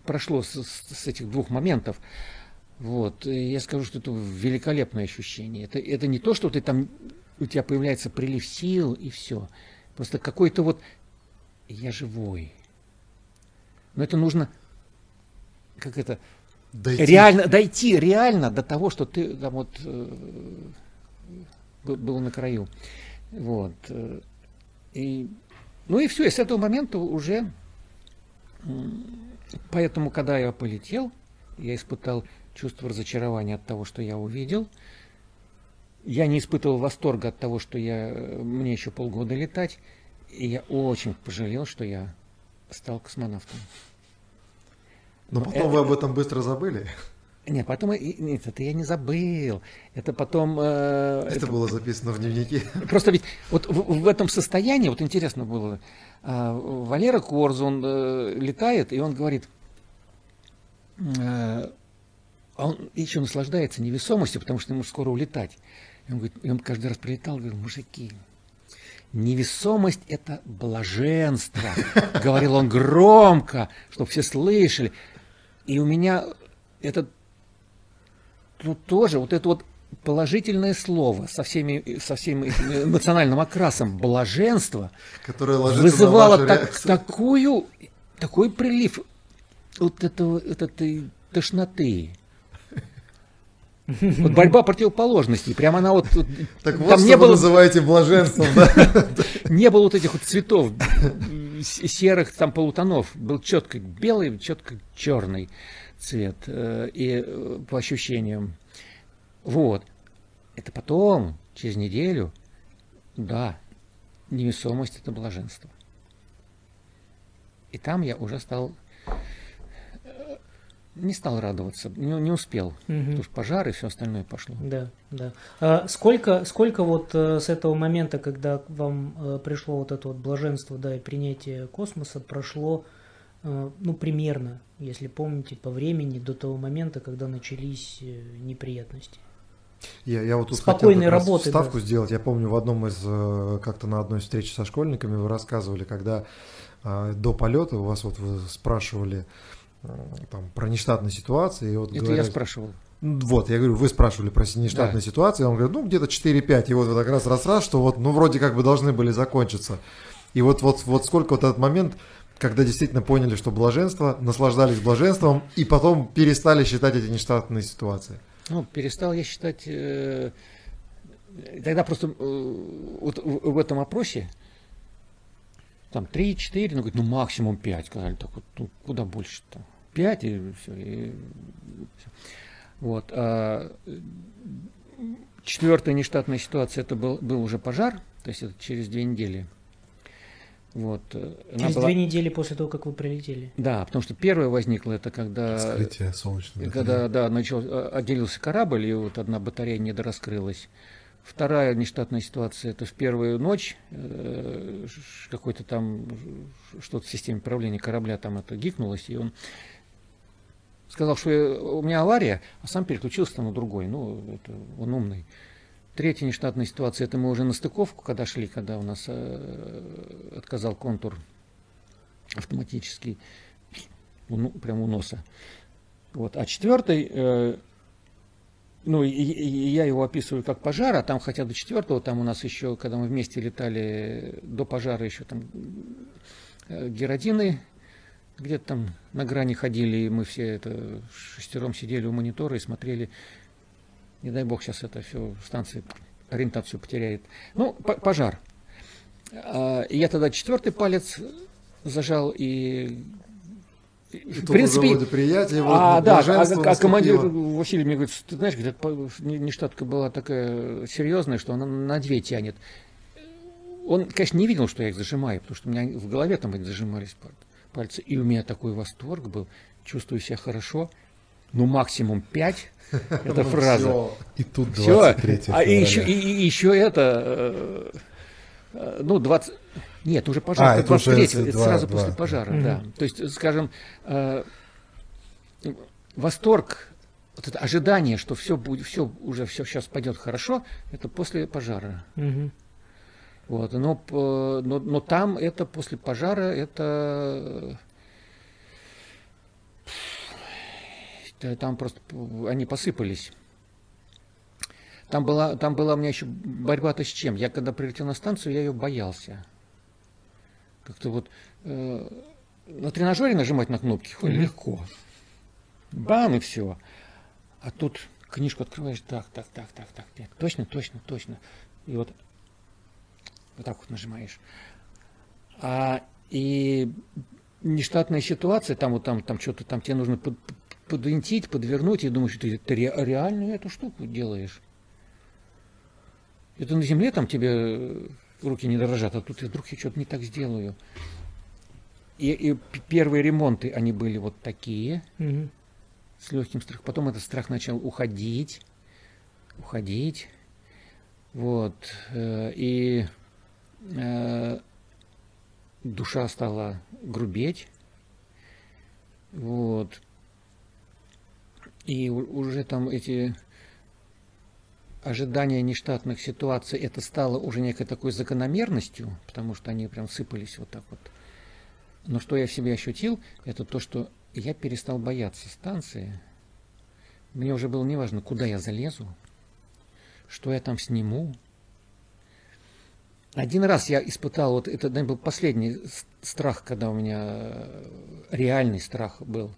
прошло с, с этих двух моментов. Вот. Я скажу, что это великолепное ощущение. Это, это не то, что ты там, у тебя появляется прилив сил и все. Просто какой-то вот я живой. Но это нужно, как это, дойти. реально дойти реально до того, что ты там вот э, был на краю. Вот. И, ну и все, и с этого момента уже, поэтому, когда я полетел, я испытал чувство разочарования от того, что я увидел. Я не испытывал восторга от того, что я, мне еще полгода летать. И я очень пожалел, что я стал космонавтом. Но потом это... вы об этом быстро забыли. Нет, потом нет, это я не забыл. Это потом. Э, это, это было записано в дневнике. Просто ведь вот в, в этом состоянии, вот интересно было, э, Валера Корз, он э, летает, и он говорит, э, он еще наслаждается невесомостью, потому что ему скоро улетать. И он говорит, и он каждый раз прилетал, говорил, мужики, Невесомость – это блаженство, говорил он громко, чтобы все слышали. И у меня это тут тоже вот это вот положительное слово со, всеми, со всем эмоциональным окрасом блаженство Которое вызывало так, такую, такой прилив вот этого, этой тошноты. Вот борьба противоположностей. Прямо она вот... Так вот, не было... вы называете блаженством, да? Не было вот этих вот цветов серых там полутонов. Был четко белый, четко черный цвет. Э, и э, по ощущениям. Вот. Это потом, через неделю, да, невесомость – это блаженство. И там я уже стал не стал радоваться, не, не успел. Угу. Потому что пожар и все остальное пошло. Да, да. А сколько, сколько вот э, с этого момента, когда вам э, пришло вот это вот блаженство, да, и принятие космоса, прошло, э, ну, примерно, если помните, по времени до того момента, когда начались неприятности? Я, я вот тут Спокойной хотел работы, вставку да. сделать. Я помню, в одном из, как-то на одной встрече со школьниками вы рассказывали, когда до полета у вас вот вы спрашивали, там, про нештатные ситуации. И вот Это говорят, я спрашивал. Вот, я говорю, вы спрашивали про нештатные да. ситуации, он говорит, ну, где-то 4-5, и вот, как раз раз-раз, что вот, ну, вроде как бы должны были закончиться. И вот, вот, вот сколько вот этот момент, когда действительно поняли, что блаженство, наслаждались блаженством, и потом перестали считать эти нештатные ситуации. Ну, перестал я считать, э, тогда просто э, вот в, в этом опросе, там 3-4, ну, говорит, ну максимум 5, сказали, так вот, ну куда больше там, 5 и все. И, все. Вот. А, четвертая нештатная ситуация, это был, был уже пожар, то есть это через две недели. Вот. Через была... две недели после того, как вы прилетели. Да, потому что первое возникло, это когда... Вскрытие солнечного. Когда, да, начал, а, отделился корабль, и вот одна батарея недораскрылась. Вторая нештатная ситуация – это в первую ночь э, какой-то там что-то в системе управления корабля там это гикнулось, и он сказал, что у меня авария, а сам переключился на другой. Ну, это он умный. Третья нештатная ситуация – это мы уже на стыковку, когда шли, когда у нас э, отказал контур автоматический, ну, прямо у носа. Вот. А четвертый э, ну, и, и я его описываю как пожар, а там хотя до четвертого, там у нас еще, когда мы вместе летали до пожара, еще там э, Геродины где-то там на грани ходили, и мы все это шестером сидели у монитора и смотрели. Не дай бог сейчас это все, станция ориентацию потеряет. Ну, пожар. А, я тогда четвертый палец зажал и в принципе, приятие, а, да, а, а командир Василий мне говорит, ты знаешь, говорит, нештатка была такая серьезная, что она на две тянет. Он, конечно, не видел, что я их зажимаю, потому что у меня в голове там зажимались пальцы. И у меня такой восторг был, чувствую себя хорошо. Ну, максимум пять, это ну, фраза. И тут 23 А еще, и, и еще это, э, э, ну, 20... Нет, уже пожар, а, 23 это, это сразу 2, после пожара, mm-hmm. да. То есть, скажем, э, восторг, вот это ожидание, что все будет, все уже все сейчас пойдет хорошо, это после пожара. Mm-hmm. Вот, но, но, но там это после пожара, это там просто они посыпались. Там была, там была у меня еще борьба-то с чем. Я когда прилетел на станцию, я ее боялся. Как-то вот э, на тренажере нажимать на кнопки mm-hmm. легко. Бам, и все. А тут книжку открываешь, так, так, так, так, так, так, точно, точно, точно. И вот вот так вот нажимаешь. А, и нештатная ситуация, там вот там, там что-то там тебе нужно под, подвинтить, подвернуть, и думаешь, ты, ты реально эту штуку делаешь. Это на земле там тебе руки не дрожат, а тут вдруг я что-то не так сделаю. И, и первые ремонты, они были вот такие, угу. с легким страхом. Потом этот страх начал уходить, уходить. Вот. Э, и душа стала грубеть. Вот. И уже там эти ожидания нештатных ситуаций, это стало уже некой такой закономерностью, потому что они прям сыпались вот так вот. Но что я в себе ощутил, это то, что я перестал бояться станции. Мне уже было неважно, куда я залезу, что я там сниму, один раз я испытал, вот это наверное, был последний страх, когда у меня э, реальный страх был.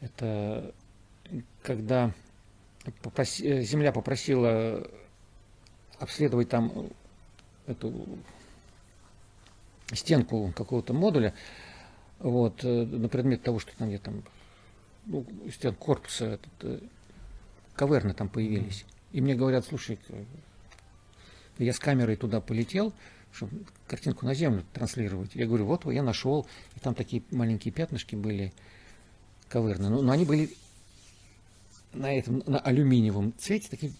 Это когда попроси, э, земля попросила обследовать там эту стенку какого-то модуля, вот, э, на предмет того, что там где там, ну, стен корпуса, этот, каверны там появились. И мне говорят, слушай, я с камерой туда полетел, чтобы картинку на землю транслировать. Я говорю, вот я нашел, и там такие маленькие пятнышки были ковырные. Но, но они были на этом, на алюминиевом цвете, таким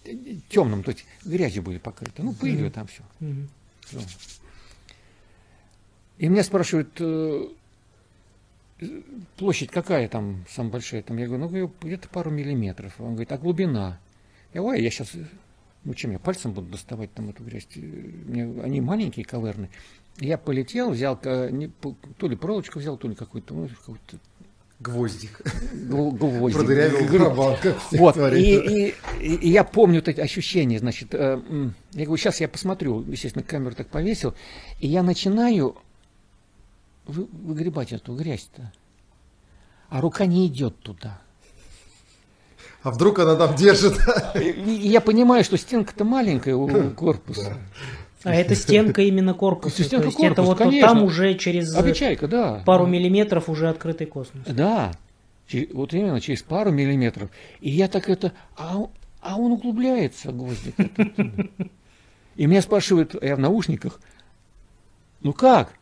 темным, то есть грязью были покрыты. Ну, пылью mm-hmm. там все. Mm-hmm. все. И меня спрашивают, э, площадь какая там самая большая? Там я говорю, ну, где-то пару миллиметров. Он говорит, а глубина? Я говорю, я сейчас ну, чем я пальцем буду доставать там эту грязь? Мне, они маленькие, каверны. Я полетел, взял не, то ли проволочку взял, то ли какой-то, ну, какой-то Гвоздик. Гвоздик. Продырявил барабан, Вот, и, и, и, я помню вот эти ощущения, значит, э, я говорю, сейчас я посмотрю, естественно, камеру так повесил, и я начинаю вы, выгребать эту грязь-то, а рука не идет туда. А вдруг она там держит? Я понимаю, что стенка-то маленькая у корпуса. А это стенка именно корпуса. Стенка То есть корпус, это вот конечно. там уже через Обечайка, да. пару миллиметров уже открытый космос. Да, вот именно через пару миллиметров. И я так это, а, а он углубляется, гвоздик. И меня спрашивают, я в наушниках, ну как?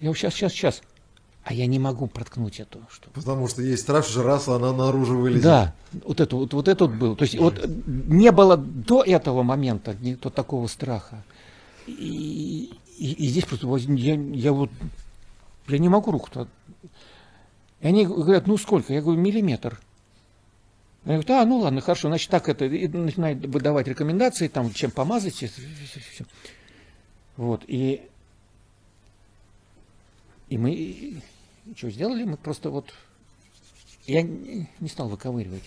Я сейчас, сейчас, сейчас. А я не могу проткнуть эту штуку. Потому что есть страх, что раз она наружу вылезет. Да, вот это вот, вот это вот было. То есть вот не было до этого момента не, то такого страха. И, и, и здесь просто я, я вот я не могу руку-то. И они говорят, ну сколько? Я говорю, миллиметр. Я говорю, а, ну ладно, хорошо, значит так это, и начинает выдавать рекомендации, там, чем помазать, все, все, все. Вот, и, и мы что сделали? Мы просто вот... Я не стал выковыривать.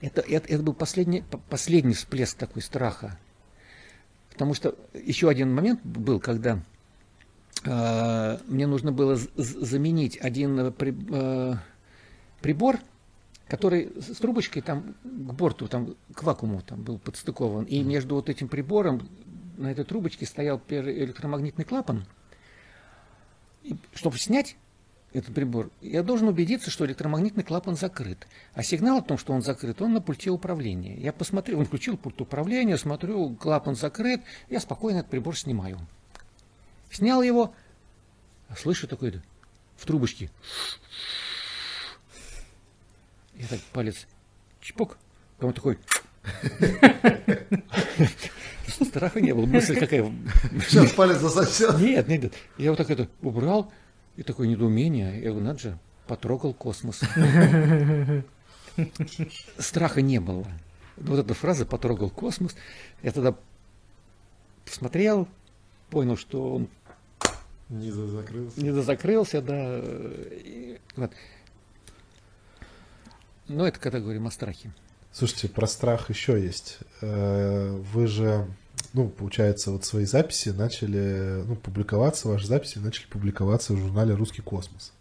Это, это, это был последний, последний всплеск такой страха. Потому что еще один момент был, когда э, мне нужно было заменить один при, э, прибор, который с трубочкой там к борту, там к вакууму там был подстыкован. И между вот этим прибором на этой трубочке стоял электромагнитный клапан. И, чтобы снять этот прибор, я должен убедиться, что электромагнитный клапан закрыт. А сигнал о том, что он закрыт, он на пульте управления. Я посмотрел, он включил пульт управления, смотрю, клапан закрыт, я спокойно этот прибор снимаю. Снял его, слышу такой в трубочке. Я так палец чпок, потом такой Страха не было, мысль какая. Сейчас палец засосет. Нет, нет, я вот так это убрал, и такое недоумение, я говорю, надо же, потрогал космос. Страха не было. Вот эта фраза «потрогал космос», я тогда посмотрел, понял, что он не закрылся. Не закрылся, да. И, вот. Но это когда говорим о страхе. Слушайте, про страх еще есть. Э, вы же, ну, получается, вот свои записи начали, ну, публиковаться, ваши записи начали публиковаться в журнале «Русский космос».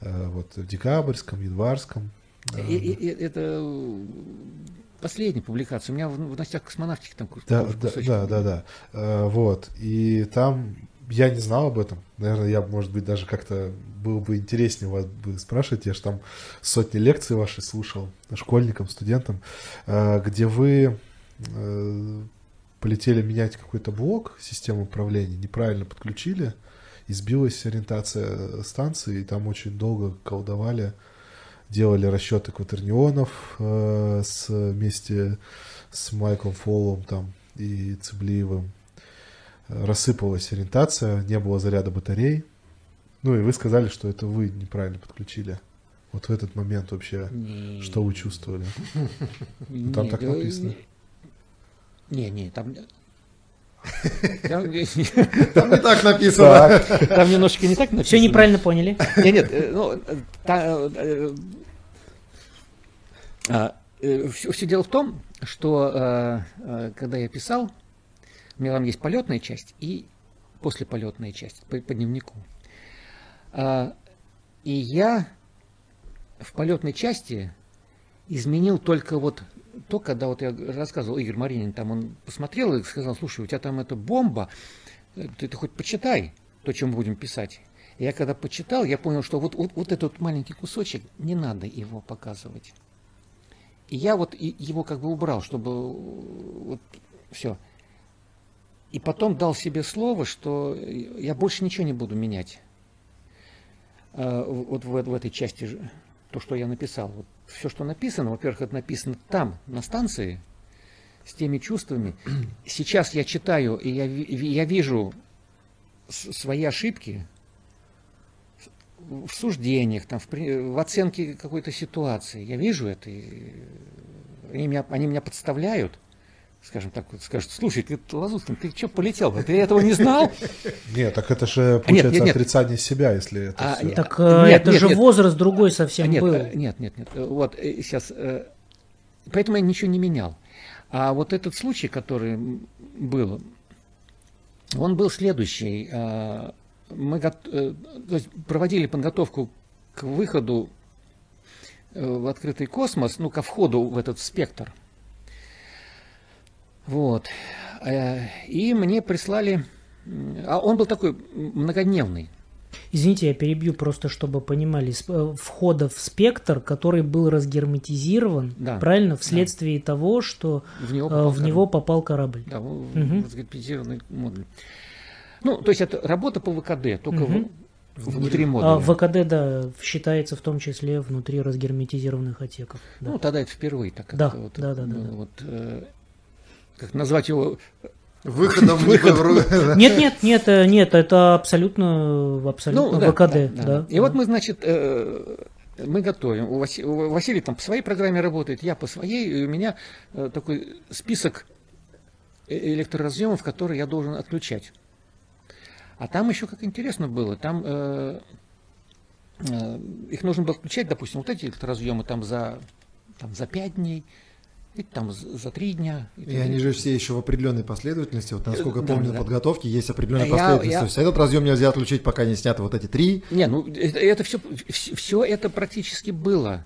Э, вот в декабрьском, январском. И, и, это последняя публикация. У меня в, в новостях космонавтики там да, да, да, да, да. Э, вот. И там я не знал об этом. Наверное, я, может быть, даже как-то было бы интереснее вас бы спрашивать. Я же там сотни лекций ваши слушал школьникам, студентам, э, где вы э, полетели менять какой-то блок системы управления, неправильно подключили, избилась ориентация станции, и там очень долго колдовали, делали расчеты кватернионов э, с, вместе с Майклом Фоллом там и Цеблиевым рассыпалась ориентация, не было заряда батарей. Ну и вы сказали, что это вы неправильно подключили. Вот в этот момент вообще, не, что вы чувствовали? Не, там так написано. Не, не, там... Там не так написано. Там немножко не так написано. Все неправильно поняли. Нет, нет, э, ну, э, э, все дело в том, что когда я писал, у меня там есть полетная часть и послеполетная часть по, по дневнику. А, и я в полетной части изменил только вот то, когда вот я рассказывал, Игорь Маринин, там он посмотрел и сказал, слушай, у тебя там эта бомба, ты, ты хоть почитай то, чем мы будем писать. И я когда почитал, я понял, что вот, вот, вот этот маленький кусочек, не надо его показывать. И я вот его как бы убрал, чтобы вот все. И потом дал себе слово, что я больше ничего не буду менять. А, вот в, в этой части, то, что я написал. Вот все, что написано, во-первых, это написано там, на станции, с теми чувствами. Сейчас я читаю, и я, я вижу свои ошибки в суждениях, там, в, в оценке какой-то ситуации. Я вижу это, и они меня, они меня подставляют скажем так, вот скажут, слушай, ты Лазутин, ты что полетел? Ты этого не знал? Нет, так это же, получается, нет, нет, нет. отрицание себя, если это а, все. Так нет, это нет, же нет. возраст другой совсем нет, был. Нет, нет, нет. Вот сейчас, э, поэтому я ничего не менял. А вот этот случай, который был, он был следующий. А, мы э, проводили подготовку к выходу э, в открытый космос, ну, ко входу в этот спектр – вот. Э, и мне прислали... А он был такой многодневный. Извините, я перебью просто, чтобы понимали. Э, входа в спектр, который был разгерметизирован, да. правильно, вследствие да. того, что в него э, попал, в корабль. него попал корабль. Да, угу. разгерметизированный модуль. Ну, то есть это работа по ВКД, только угу. внутри модуля. А ВКД, да, считается в том числе внутри разгерметизированных отсеков. Да. Ну, тогда это впервые так. Да, вот, да, да, да. Вот, как назвать его Выходом в Нет, нет, нет, э, нет, это абсолютно, абсолютно ну, да, ВКД. Да, да, да. И вот мы, значит, э, мы готовим. У Василия там по своей программе работает, я по своей, и у меня э, такой список электроразъемов, которые я должен отключать. А там еще как интересно было, там э, э, их нужно было отключать, допустим, вот эти электроразъемы там за, там, за 5 дней, и там за три дня. И, и они же все еще в определенной последовательности. Вот насколько я помню, да. подготовки есть определенная я, последовательность. Я... То есть этот разъем нельзя отключить, пока не сняты вот эти три. Не, ну это, это все, все это практически было,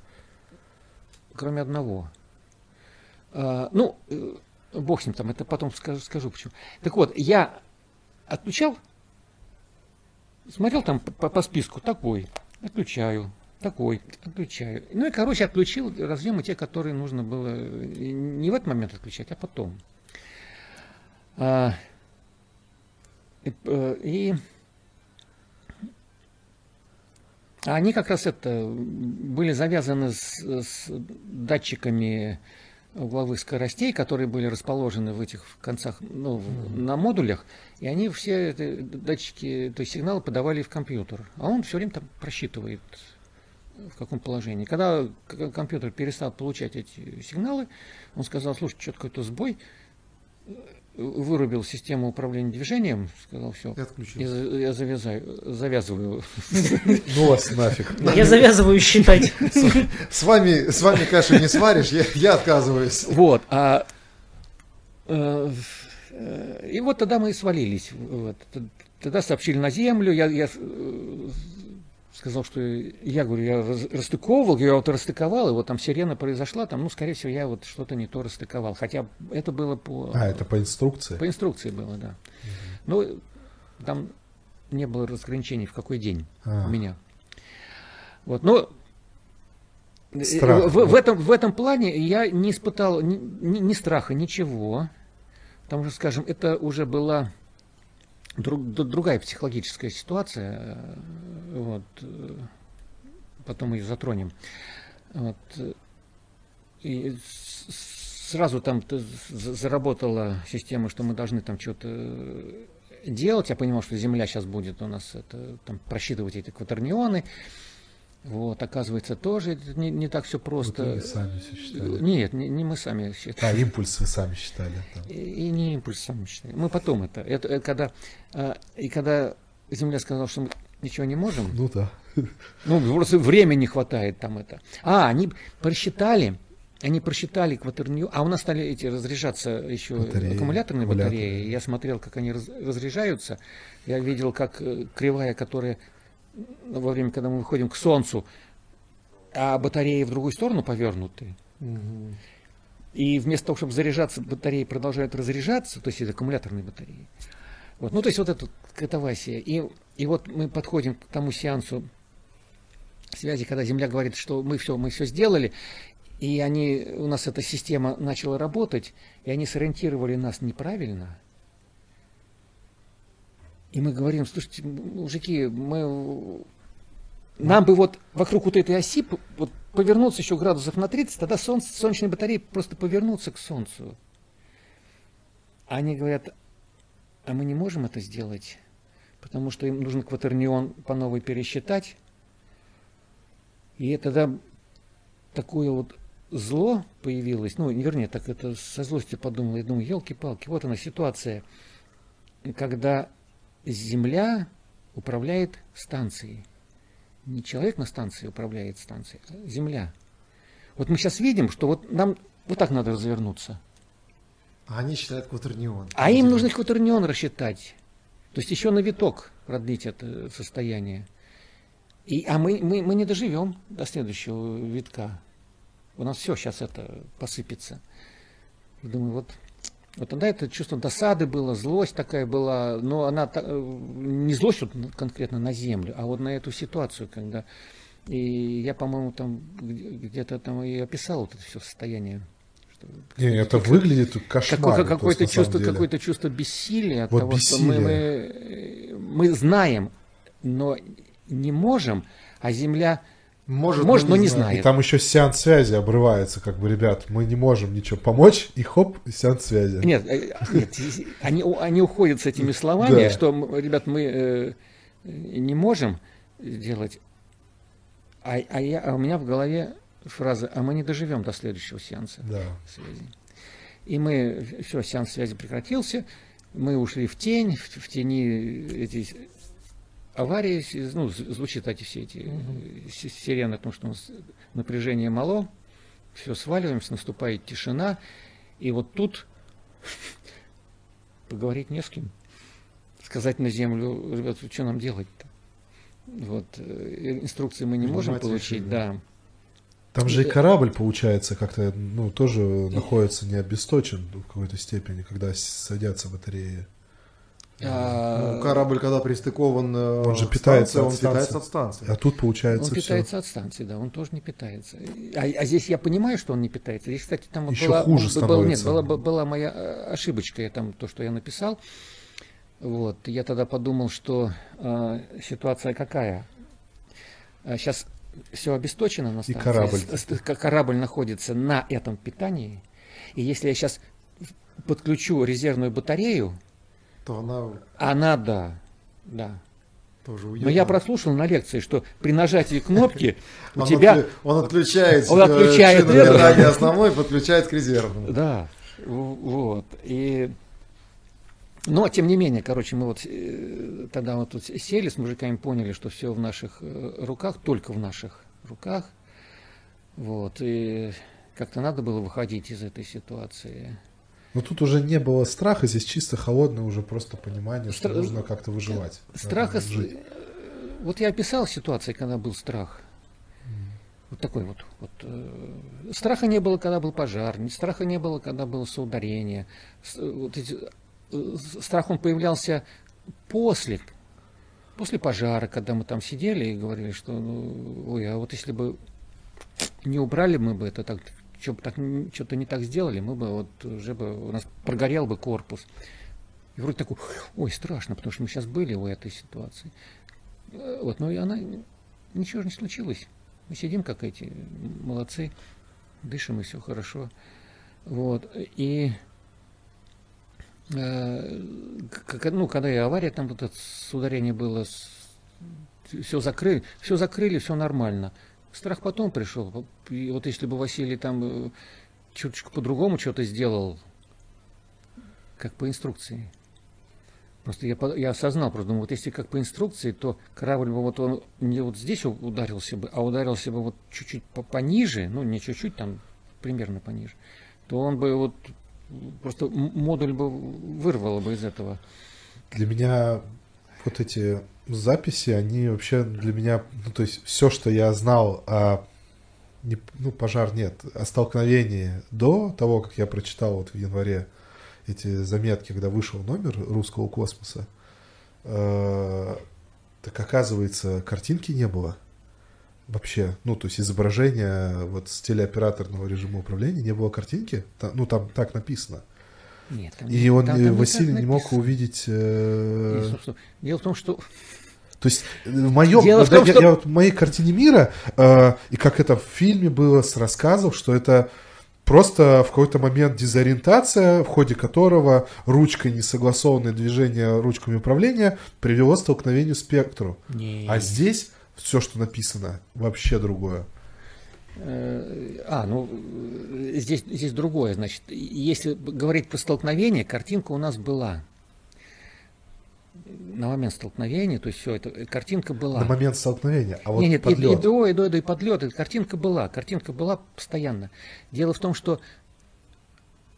кроме одного. А, ну, э, бог с ним там, это потом скажу, скажу почему. Так вот, я отключал, смотрел там по, по списку такой, Отключаю. Такой, отключаю. Ну и, короче, отключил разъемы те, которые нужно было не в этот момент отключать, а потом. А, и, и они как раз это были завязаны с, с датчиками угловых скоростей, которые были расположены в этих концах, ну, mm-hmm. на модулях, и они все эти датчики, то есть сигналы подавали в компьютер. А он все время там просчитывает в каком положении. Когда компьютер перестал получать эти сигналы, он сказал, слушай, что-то какой-то сбой, вырубил систему управления движением, сказал, все, я, я завязаю, завязываю. Ну вас нафиг. Я завязываю считать. С вами, с вами кашу не сваришь, я, я отказываюсь. Вот, а э, и вот тогда мы и свалились. Вот. Тогда сообщили на землю, я, я э, сказал, что я говорю, я расстыковывал, я вот расстыковал, и вот там сирена произошла, там, ну, скорее всего, я вот что-то не то расстыковал. Хотя это было по... А, это по инструкции? По инструкции было, да. Угу. Ну, там не было разграничений, в какой день а. у меня. Вот, но э, Страх. В, в, этом, в этом плане я не испытал ни, ни, ни страха, ничего. Потому что, скажем, это уже была друг, другая психологическая ситуация, э, вот, э, потом ее затронем. Вот, и сразу там заработала система, что мы должны там что-то делать. Я понимал, что Земля сейчас будет у нас это, там, просчитывать эти кватернионы. Вот, оказывается, тоже не, не так все просто. Вот вы сами все считали. Нет, не, не мы сами считали. А, импульс вы сами считали. И, и не импульс сами считали. Мы потом это. это, это когда, а, и когда Земля сказала, что мы ничего не можем. Ну да. Ну, просто времени не хватает там это. А, они просчитали, они просчитали кватернию, а у нас стали эти разряжаться еще батареи, аккумуляторные батареи. Я смотрел, как они раз, разряжаются. Я видел, как э, кривая, которая во время, когда мы выходим к Солнцу, а батареи в другую сторону повернуты. Угу. И вместо того, чтобы заряжаться, батареи продолжают разряжаться, то есть это аккумуляторные батареи. Вот. Ну, то есть вот эта катавасия. И, и вот мы подходим к тому сеансу связи, когда Земля говорит, что мы все, мы все сделали, и они, у нас эта система начала работать, и они сориентировали нас неправильно – и мы говорим, слушайте, мужики, мы... Нам бы вот вокруг вот этой оси вот повернуться еще градусов на 30, тогда солнце, солнечные батареи просто повернутся к Солнцу. Они говорят, а мы не можем это сделать, потому что им нужно кватернион по новой пересчитать. И тогда такое вот зло появилось, ну, вернее, так это со злостью подумал, я думаю, елки-палки, вот она ситуация, когда Земля управляет станцией. Не человек на станции управляет станцией, а Земля. Вот мы сейчас видим, что вот нам вот так надо развернуться. А они считают кватернион. А им нужно кватернион рассчитать. То есть еще на виток продлить это состояние. И, а мы, мы, мы не доживем до следующего витка. У нас все сейчас это посыпется. Думаю, вот вот тогда это чувство досады было, злость такая была, но она э, не злость вот конкретно на землю, а вот на эту ситуацию, когда и я, по-моему, там где-то там и описал вот это все состояние. Не, это как, выглядит кошмарно. Какое, какое-то чувство, какое-то чувство бессилия от вот того, бессилие. что мы, мы, мы знаем, но не можем, а земля может, Может но, не, знает. И там еще сеанс связи обрывается, как бы, ребят, мы не можем ничего помочь, и хоп, сеанс связи. Нет, э, нет они, они уходят с этими словами, да. что, ребят, мы э, не можем сделать, а, а, я, а у меня в голове фраза, а мы не доживем до следующего сеанса да. связи. И мы, все, сеанс связи прекратился, мы ушли в тень, в, в тени эти аварии, ну, звучат эти все эти угу. сирены, потому что у нас напряжение мало, все сваливаемся, наступает тишина, и вот тут поговорить не с кем, сказать на землю, ребят, что нам делать-то? Вот, э, инструкции мы не можем получить, да. Там же и корабль, получается, как-то, ну, тоже находится не обесточен в какой-то степени, когда садятся батареи. А, ну, корабль, когда пристыкован э, он же питается, станции, от он питается от станции. А тут получается Он питается все. от станции, да, он тоже не питается. А, а здесь я понимаю, что он не питается. Здесь, кстати, там Еще была, хуже. Был, нет, была, была моя э, ошибочка, я там то, что я написал. Вот, я тогда подумал, что э, ситуация какая. Сейчас все обесточено на станции. И корабль. Корабль находится на этом питании. И если я сейчас подключу резервную батарею, то она... Она, да, да. Тоже Но я прослушал на лекции, что при нажатии кнопки у тебя... Он отключает он отключает это. основной подключает к резервному. Да, вот. И... Но, тем не менее, короче, мы вот э, тогда вот тут сели с мужиками, поняли, что все в наших э, руках, только в наших руках. Вот. И как-то надо было выходить из этой ситуации. Но тут уже не было страха, здесь чисто холодное уже просто понимание, что Стра... нужно как-то выживать. Страха... Жить. Вот я описал ситуацию, когда был страх. Вот такой вот. вот э, страха не было, когда был пожар, страха не было, когда было соударение. Вот эти, э, страх он появлялся после, после пожара, когда мы там сидели и говорили, что, ну, ой, а вот если бы не убрали мы бы это так что-то не так сделали, мы бы вот уже бы, у нас прогорел бы корпус. И вроде такой, ой, страшно, потому что мы сейчас были в этой ситуации. Э, вот, но и она, ничего же не случилось. Мы сидим, как эти, молодцы, дышим, и все хорошо. Вот, и э, ну, когда и авария, там вот это ударение было, все закрыли, все закрыли, все нормально. Страх потом пришел. И вот если бы Василий там э, чуточку по-другому что-то сделал, как по инструкции. Просто я, я осознал, просто думаю, вот если как по инструкции, то корабль бы вот он не вот здесь ударился бы, а ударился бы вот чуть-чуть пониже, ну не чуть-чуть, там примерно пониже, то он бы вот просто модуль бы вырвало бы из этого. Для меня вот эти записи, они вообще для меня, ну, то есть все, что я знал о, не, ну, пожар нет, о столкновении до того, как я прочитал вот в январе эти заметки, когда вышел номер русского космоса, э, так оказывается, картинки не было вообще, ну, то есть изображения вот с телеоператорного режима управления не было картинки, там, ну, там так написано. Нет, там, и он, там, там Василий не мог увидеть... Э... Дело в том, что то есть э, в моем, Дело в том, я, что... я, вот в моей картине мира, э, и как это в фильме было с рассказов, что это просто в какой-то момент дезориентация, в ходе которого ручкой несогласованное движение ручками управления привело к столкновению спектру. Не. А здесь все, что написано, вообще другое. А, ну, здесь, здесь другое. Значит, если говорить про столкновение, картинка у нас была на момент столкновения, то есть все, это картинка была. На момент столкновения, а вот нет, нет, подлет. И, и до, и до, и до, и подлет, эта картинка была, картинка была постоянно. Дело в том, что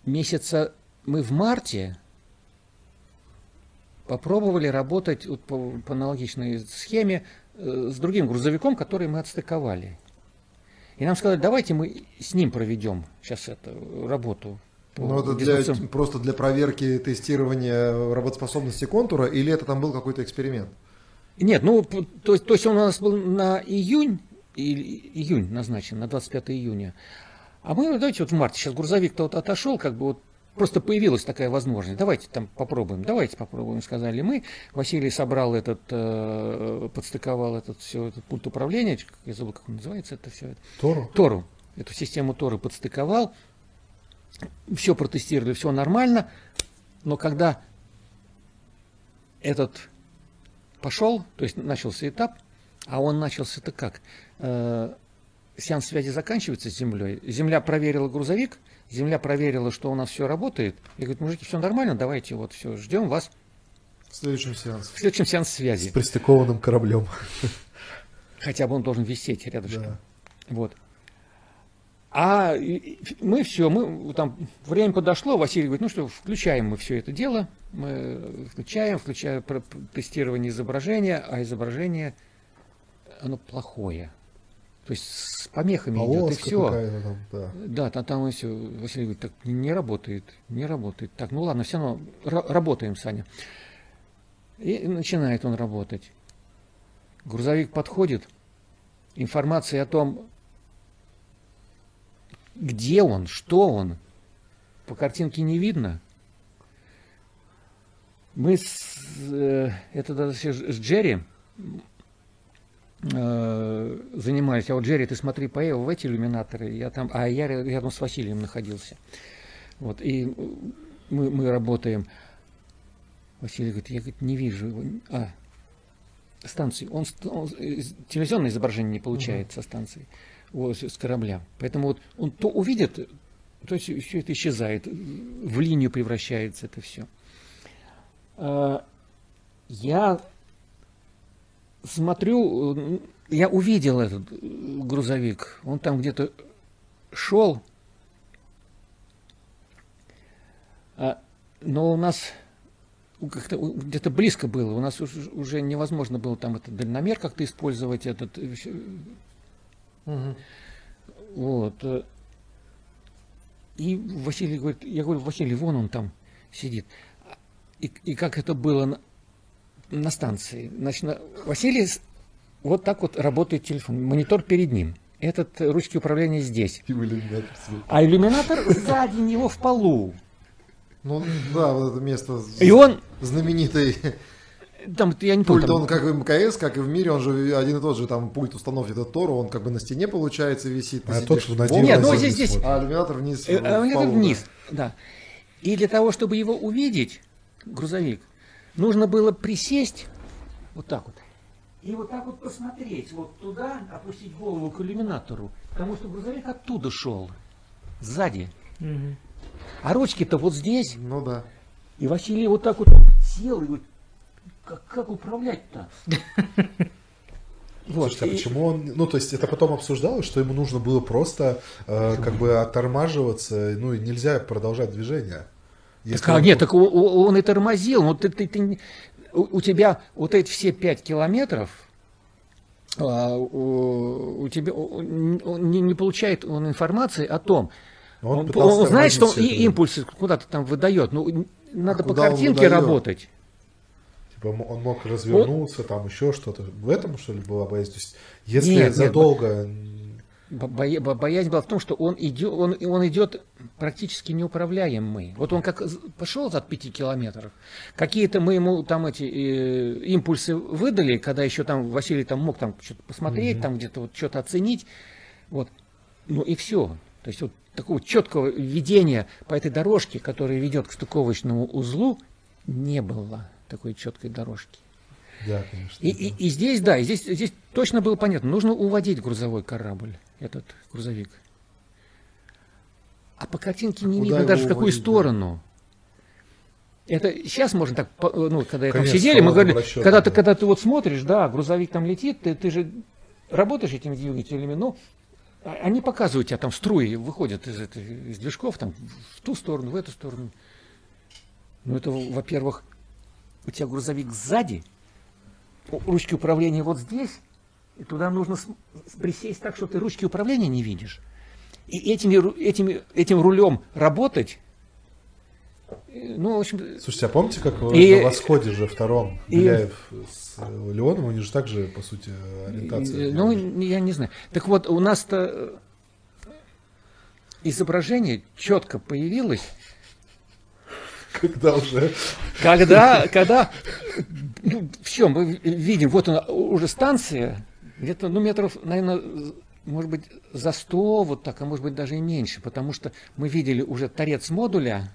месяца мы в марте попробовали работать вот по, по аналогичной схеме э, с другим грузовиком, который мы отстыковали. И нам сказали, давайте мы с ним проведем сейчас эту работу ну, это для, просто для проверки тестирования работоспособности контура, или это там был какой-то эксперимент? Нет, ну, то, то есть он у нас был на июнь, июнь назначен, на 25 июня. А мы, давайте вот в марте, сейчас грузовик-то вот отошел, как бы вот просто появилась такая возможность. Давайте там попробуем, давайте попробуем, сказали мы. Василий собрал этот, э, подстыковал этот все, этот пульт управления, я забыл, как он называется это все. Тору? Тору. Эту систему Торы подстыковал все протестировали, все нормально, но когда этот пошел, то есть начался этап, а он начался-то как? Э, сеанс связи заканчивается с Землей, Земля проверила грузовик, Земля проверила, что у нас все работает, и говорит, мужики, все нормально, давайте вот все, ждем вас. В следующем сеансе. В следующем сеансе связи. С пристыкованным кораблем. Хотя бы он должен висеть рядышком. Да. Вот. А мы все, мы там время подошло, Василий говорит, ну что, включаем мы все это дело, мы включаем, включаем тестирование изображения, а изображение, оно плохое. То есть с помехами Полоска идет, и все. Там, да. да, там, там и все. Василий говорит, так не работает, не работает. Так, ну ладно, все равно работаем, Саня. И начинает он работать. Грузовик подходит, информации о том, где он, что он, по картинке не видно. Мы с, э, это даже с Джерри э, занимались. А вот Джерри, ты смотри, поехал в эти иллюминаторы, я там, а я рядом с Василием находился. Вот, и мы, мы работаем. Василий говорит, я говорит, не вижу его. А, станции. Он, он телевизионное изображение не получает угу. со станции, вот, с корабля. Поэтому вот он то увидит, то есть все это исчезает, в линию превращается это все. А, я смотрю, я увидел этот грузовик, он там где-то шел, а, но у нас как-то где-то близко было. У нас уже, невозможно было там этот дальномер как-то использовать этот. Угу. Вот. Э, и Василий говорит, я говорю, Василий, вон он там сидит. И, и как это было на, станции. Значит, на, Василий вот так вот работает телефон, монитор перед ним. Этот ручки управления здесь. А иллюминатор сзади него в полу. Ну да, вот это место и он... знаменитый. Там, я не помню, пульт, там... он как в МКС, как и в мире, он же один и тот же, там пульт установки это Тору, он как бы на стене, получается, висит. А тот, что на Нет, ну здесь, здесь... А иллюминатор вниз. Э, иллюминатор вниз, да. И для того, чтобы его увидеть, грузовик, нужно было присесть вот так вот. И вот так вот посмотреть, вот туда, опустить голову к иллюминатору, потому что грузовик оттуда шел, сзади. Угу. А ручки-то вот здесь. Ну да. И Василий вот так вот сел и говорит, как, как управлять-то? Вот. Слушайте, а почему он, ну то есть это потом обсуждалось, что ему нужно было просто э, как бы оттормаживаться, ну и нельзя продолжать движение. Так, а, он... нет, так он, он и тормозил, ну ты, ты, ты, у, тебя вот эти все пять километров, а, у, у тебя он не, не получает он информации о том, он, он, он знает, что и импульсы куда-то там выдает. Ну, надо а по картинке работать. Типа он мог развернуться, вот. там еще что-то. В этом, что ли, была боязнь? То есть, если нет, задолго... Нет, боязнь была в том, что он идет, он, он идет практически неуправляемый. Вот он как пошел от пяти километров, какие-то мы ему там эти э, импульсы выдали, когда еще там Василий там мог там что-то посмотреть, mm там где-то вот что-то оценить, вот, ну и все. То есть вот такого четкого введения по этой дорожке, которая ведет к стыковочному узлу, не было такой четкой дорожки. Да, конечно. И, и, и здесь, да, и здесь, здесь точно было понятно, нужно уводить грузовой корабль, этот грузовик. А по картинке не видно даже в какую сторону. Да. Это сейчас можно так, ну, когда Конечно, там сидели, мы говорили, когда ты, когда ты вот смотришь, да, грузовик там летит, ты, ты же работаешь этими двигателями, но а, они показывают тебя, там струи выходят из, этой, из движков, там, в ту сторону, в эту сторону. Ну, это, во-первых, у тебя грузовик сзади, ручки управления вот здесь, и туда нужно присесть так, что ты ручки управления не видишь. И этими, этими, этим рулем работать, ну, в общем... Слушайте, а помните, как и, на восходе же втором Беляев с Леоном, у них же также, по сути, ориентация. Ну, я не знаю. Так вот, у нас-то изображение четко появилось. Когда уже? Когда, когда, ну, все, мы видим, вот она уже станция, где-то, ну, метров, наверное, может быть, за 100, вот так, а может быть, даже и меньше, потому что мы видели уже торец модуля,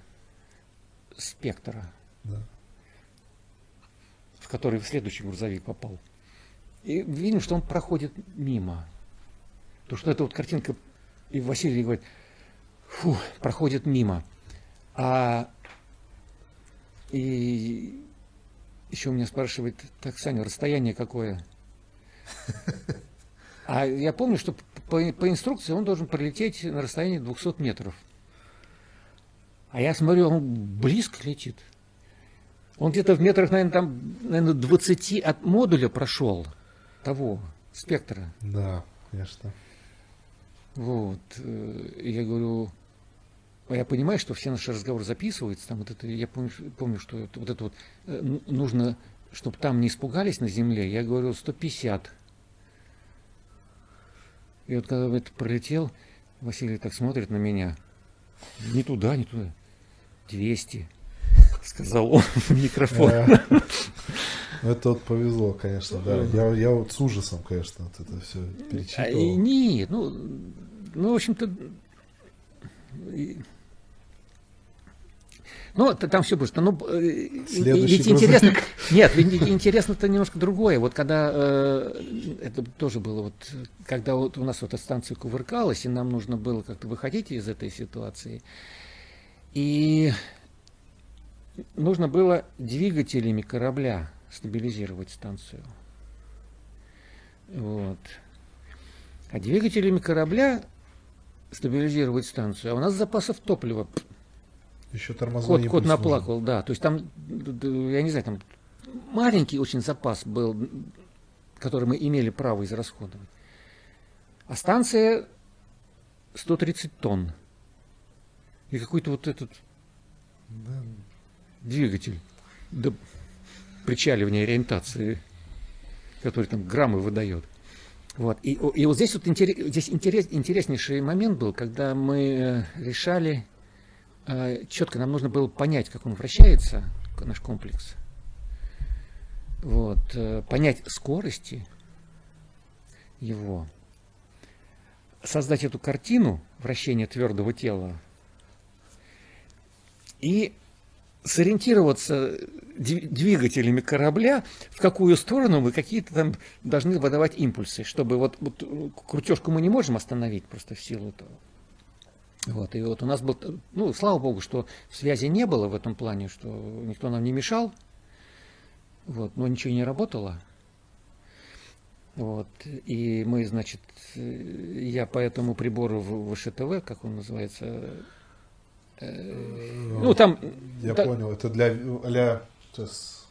спектра, да. в который в следующий грузовик попал. И видим, что он проходит мимо. То, что эта вот картинка, и Василий говорит, фу, проходит мимо. А и еще у меня спрашивает, так, Саня, расстояние какое? А я помню, что по, по инструкции он должен пролететь на расстоянии 200 метров. А я смотрю, он близко летит. Он где-то в метрах, наверное, там, наверное, 20 от модуля прошел того спектра. Да, конечно. Вот. Э, я говорю, я понимаю, что все наши разговоры записываются, там вот это, я помню, помню что это, вот это вот э, нужно чтобы там не испугались на земле, я говорю 150. И вот когда это пролетел, Василий так смотрит на меня. Не туда, не туда. 200, сказал он в микрофон. Это вот повезло, конечно, да. Я, я вот с ужасом, конечно, вот это все перечитывал. А, нет, ну, ну, в общем-то, ну, там все просто. Ну, э, Следующий ведь интересно. Нет, интересно-то немножко другое. Вот когда э, это тоже было вот, когда вот у нас вот эта станция кувыркалась, и нам нужно было как-то выходить из этой ситуации. И нужно было двигателями корабля стабилизировать станцию. Вот. А двигателями корабля стабилизировать станцию, а у нас запасов топлива еще тормозной кот, кот наплакал, да. То есть там, я не знаю, там маленький очень запас был, который мы имели право израсходовать. А станция 130 тонн. И какой-то вот этот да. двигатель до причаливания ориентации, который там граммы выдает. Вот. И, и вот здесь вот интерес, здесь интерес, интереснейший момент был, когда мы э, решали четко нам нужно было понять, как он вращается, наш комплекс. Вот, э, понять скорости его, создать эту картину вращения твердого тела и сориентироваться двигателями корабля, в какую сторону мы какие-то там должны выдавать импульсы, чтобы вот, вот крутежку мы не можем остановить просто в силу этого. Вот, и вот у нас был, ну, слава богу, что связи не было в этом плане, что никто нам не мешал, вот, но ничего не работало. Вот, и мы, значит, я по этому прибору в ВШТВ, как он называется, э, ну, там... Я да, понял, это для, для сейчас...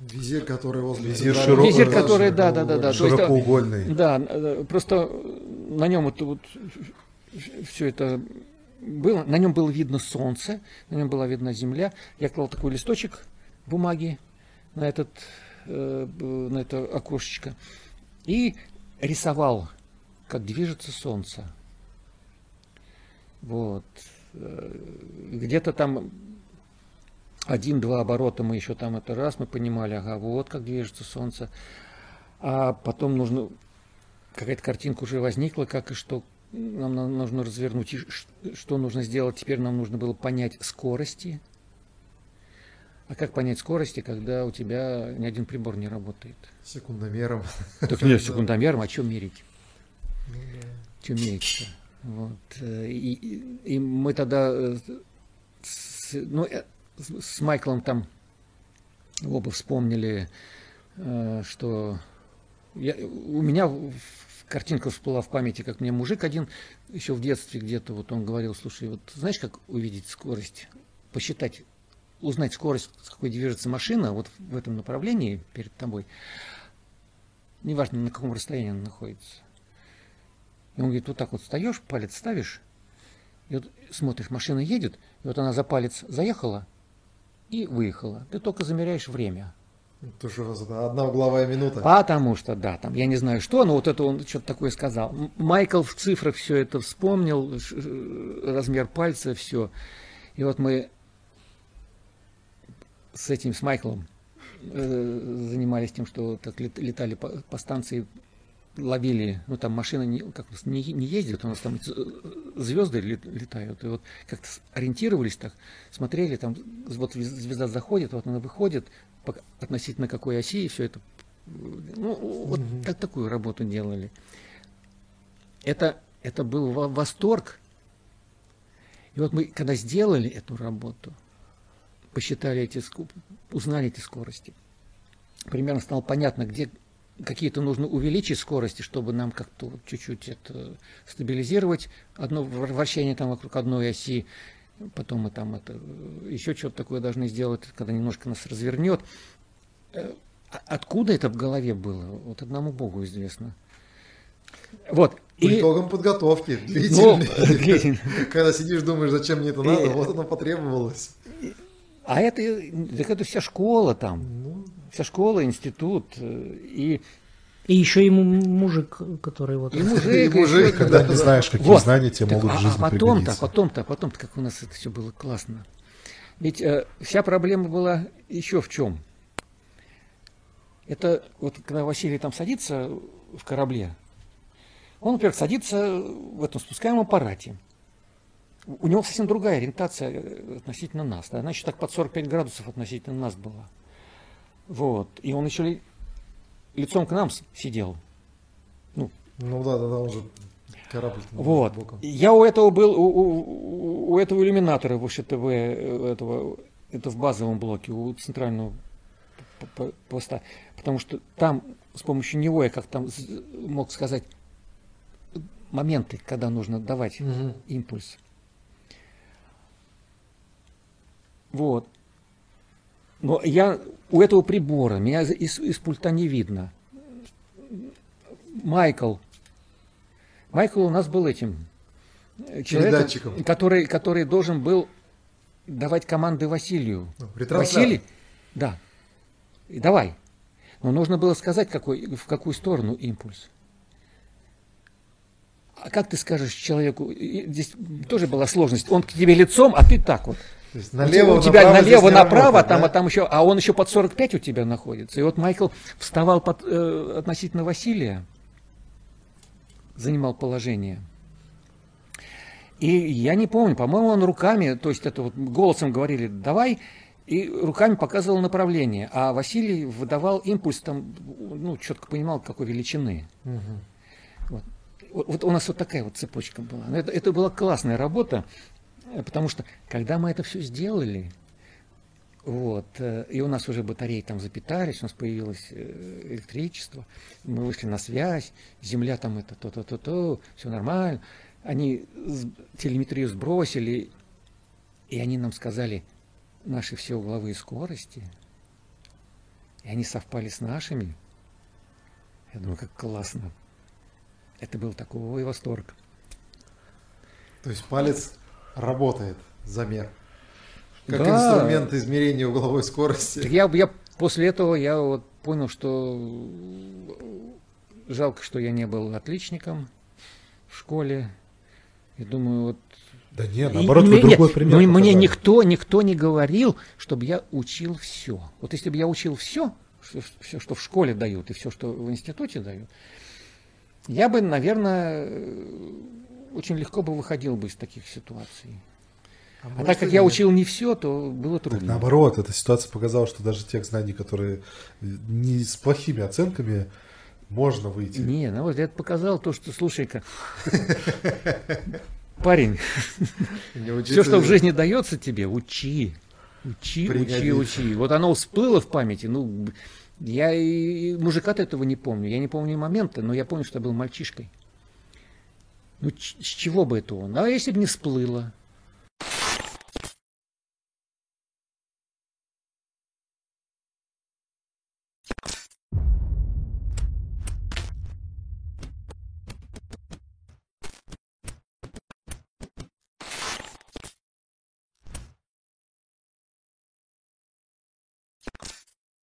Визир, который возле... Визир, широ... Визир который, да, да, да, да. Широкоугольный. Есть, да, э, просто на нем вот, вот все это было, на нем было видно солнце, на нем была видна земля. Я клал такой листочек бумаги на, этот, э, на это окошечко и рисовал, как движется солнце. Вот. Э, где-то там один-два оборота мы еще там это раз, мы понимали, ага, вот как движется солнце. А потом нужно, какая-то картинка уже возникла, как и что, нам нужно развернуть, что нужно сделать. Теперь нам нужно было понять скорости. А как понять скорости, когда у тебя ни один прибор не работает? Секундомером. Так нет, секундомером, а что мерить? Ну, да. Мерить-то? Вот. Э, и, и, и мы тогда э, с, ну, э, с Майклом там оба вспомнили, что я, у меня картинка всплыла в памяти, как мне мужик один еще в детстве где-то, вот он говорил, слушай, вот знаешь, как увидеть скорость, посчитать, узнать скорость, с какой движется машина, вот в этом направлении перед тобой, неважно, на каком расстоянии она находится. И он говорит, вот так вот встаешь, палец ставишь, и вот смотришь, машина едет, и вот она за палец заехала и выехала. Ты только замеряешь время. Это же одна угловая минута. Потому что, да, там, я не знаю что, но вот это он что-то такое сказал. Майкл в цифрах все это вспомнил, размер пальца, все. И вот мы с этим, с Майклом э, занимались тем, что так летали по, по станции, ловили, ну там машина не, как не, не ездит, у нас там звезды летают, и вот как-то ориентировались так, смотрели, там вот звезда заходит, вот она выходит, относительно какой оси, и все это. Ну, вот mm так, такую работу делали. Это, это был восторг. И вот мы, когда сделали эту работу, посчитали эти, узнали эти скорости, примерно стало понятно, где какие-то нужно увеличить скорости, чтобы нам как-то чуть-чуть это стабилизировать одно вращение там вокруг одной оси, потом мы там это еще что-то такое должны сделать, когда немножко нас развернет. Э, а откуда это в голове было? Вот одному Богу известно. Вот. По и... итогам подготовки, длительной. Ну, Когда сидишь, думаешь, зачем мне это надо, вот оно потребовалось. А это, так это вся школа там. Ну, Вся школа, институт. Э, и и еще ему мужик, который вот... И мужик, и мужик когда не знаешь, какие вот. знания тебе так, могут в жизни а потом-то, потом-то, потом-то, как у нас это все было классно. Ведь э, вся проблема была еще в чем? Это вот когда Василий там садится в корабле, он, например, садится в этом спускаемом аппарате. У него совсем другая ориентация э, относительно нас. Да? Она еще так под 45 градусов относительно нас была. Вот. И он еще лицом к нам сидел. Ну, ну да, да, да, он же корабль. Вот. Боком. Я у этого был, у, у, у этого иллюминатора в ШТВ, э, этого, это в базовом блоке, у центрального поста. Потому что там с помощью него я как там мог сказать моменты, когда нужно давать угу. импульс. Вот. Но я у этого прибора, меня из, из пульта не видно. Майкл. Майкл у нас был этим человеком, который, который должен был давать команды Василию. Ну, Василий, да, и давай. Но нужно было сказать, какой, в какую сторону импульс. А как ты скажешь человеку, здесь тоже была сложность, он к тебе лицом, а ты так вот. То есть налево, у тебя направо, налево, направо, работает, там, да? а там еще, а он еще под 45 у тебя находится. И вот Майкл вставал под, э, относительно Василия, занимал положение. И я не помню, по-моему, он руками, то есть это вот голосом говорили, давай, и руками показывал направление, а Василий выдавал импульс, там, ну, четко понимал, какой величины. Угу. Вот. Вот у нас вот такая вот цепочка была. Это, это была классная работа. Потому что, когда мы это все сделали, вот, э, и у нас уже батареи там запитались, у нас появилось э, электричество, мы вышли на связь, земля там это то-то-то-то, все нормально. Они телеметрию сбросили, и они нам сказали наши все угловые скорости, и они совпали с нашими. Я думаю, как классно. Это был такой восторг. То есть палец работает замер. Как да. инструмент измерения угловой скорости. Я, я после этого я вот понял, что жалко, что я не был отличником в школе. И думаю, вот да нет, наоборот, и, вы другой нет, пример. Мне, мне никто, никто не говорил, чтобы я учил все. Вот если бы я учил все, все, все, что в школе дают, и все, что в институте дают, я бы, наверное, очень легко бы выходил бы из таких ситуаций. А, а так как я учил не все, то было трудно. Так, наоборот, эта ситуация показала, что даже тех знаний, которые не с плохими оценками, можно выйти. Не, ну вот это показал то, что, слушай-ка, парень, все, что в жизни дается тебе, учи. Учи, учи, учи. Вот оно всплыло в памяти, ну, я и мужика-то этого не помню. Я не помню момента, но я помню, что я был мальчишкой. Ну, с чего бы это он? А если бы не всплыло?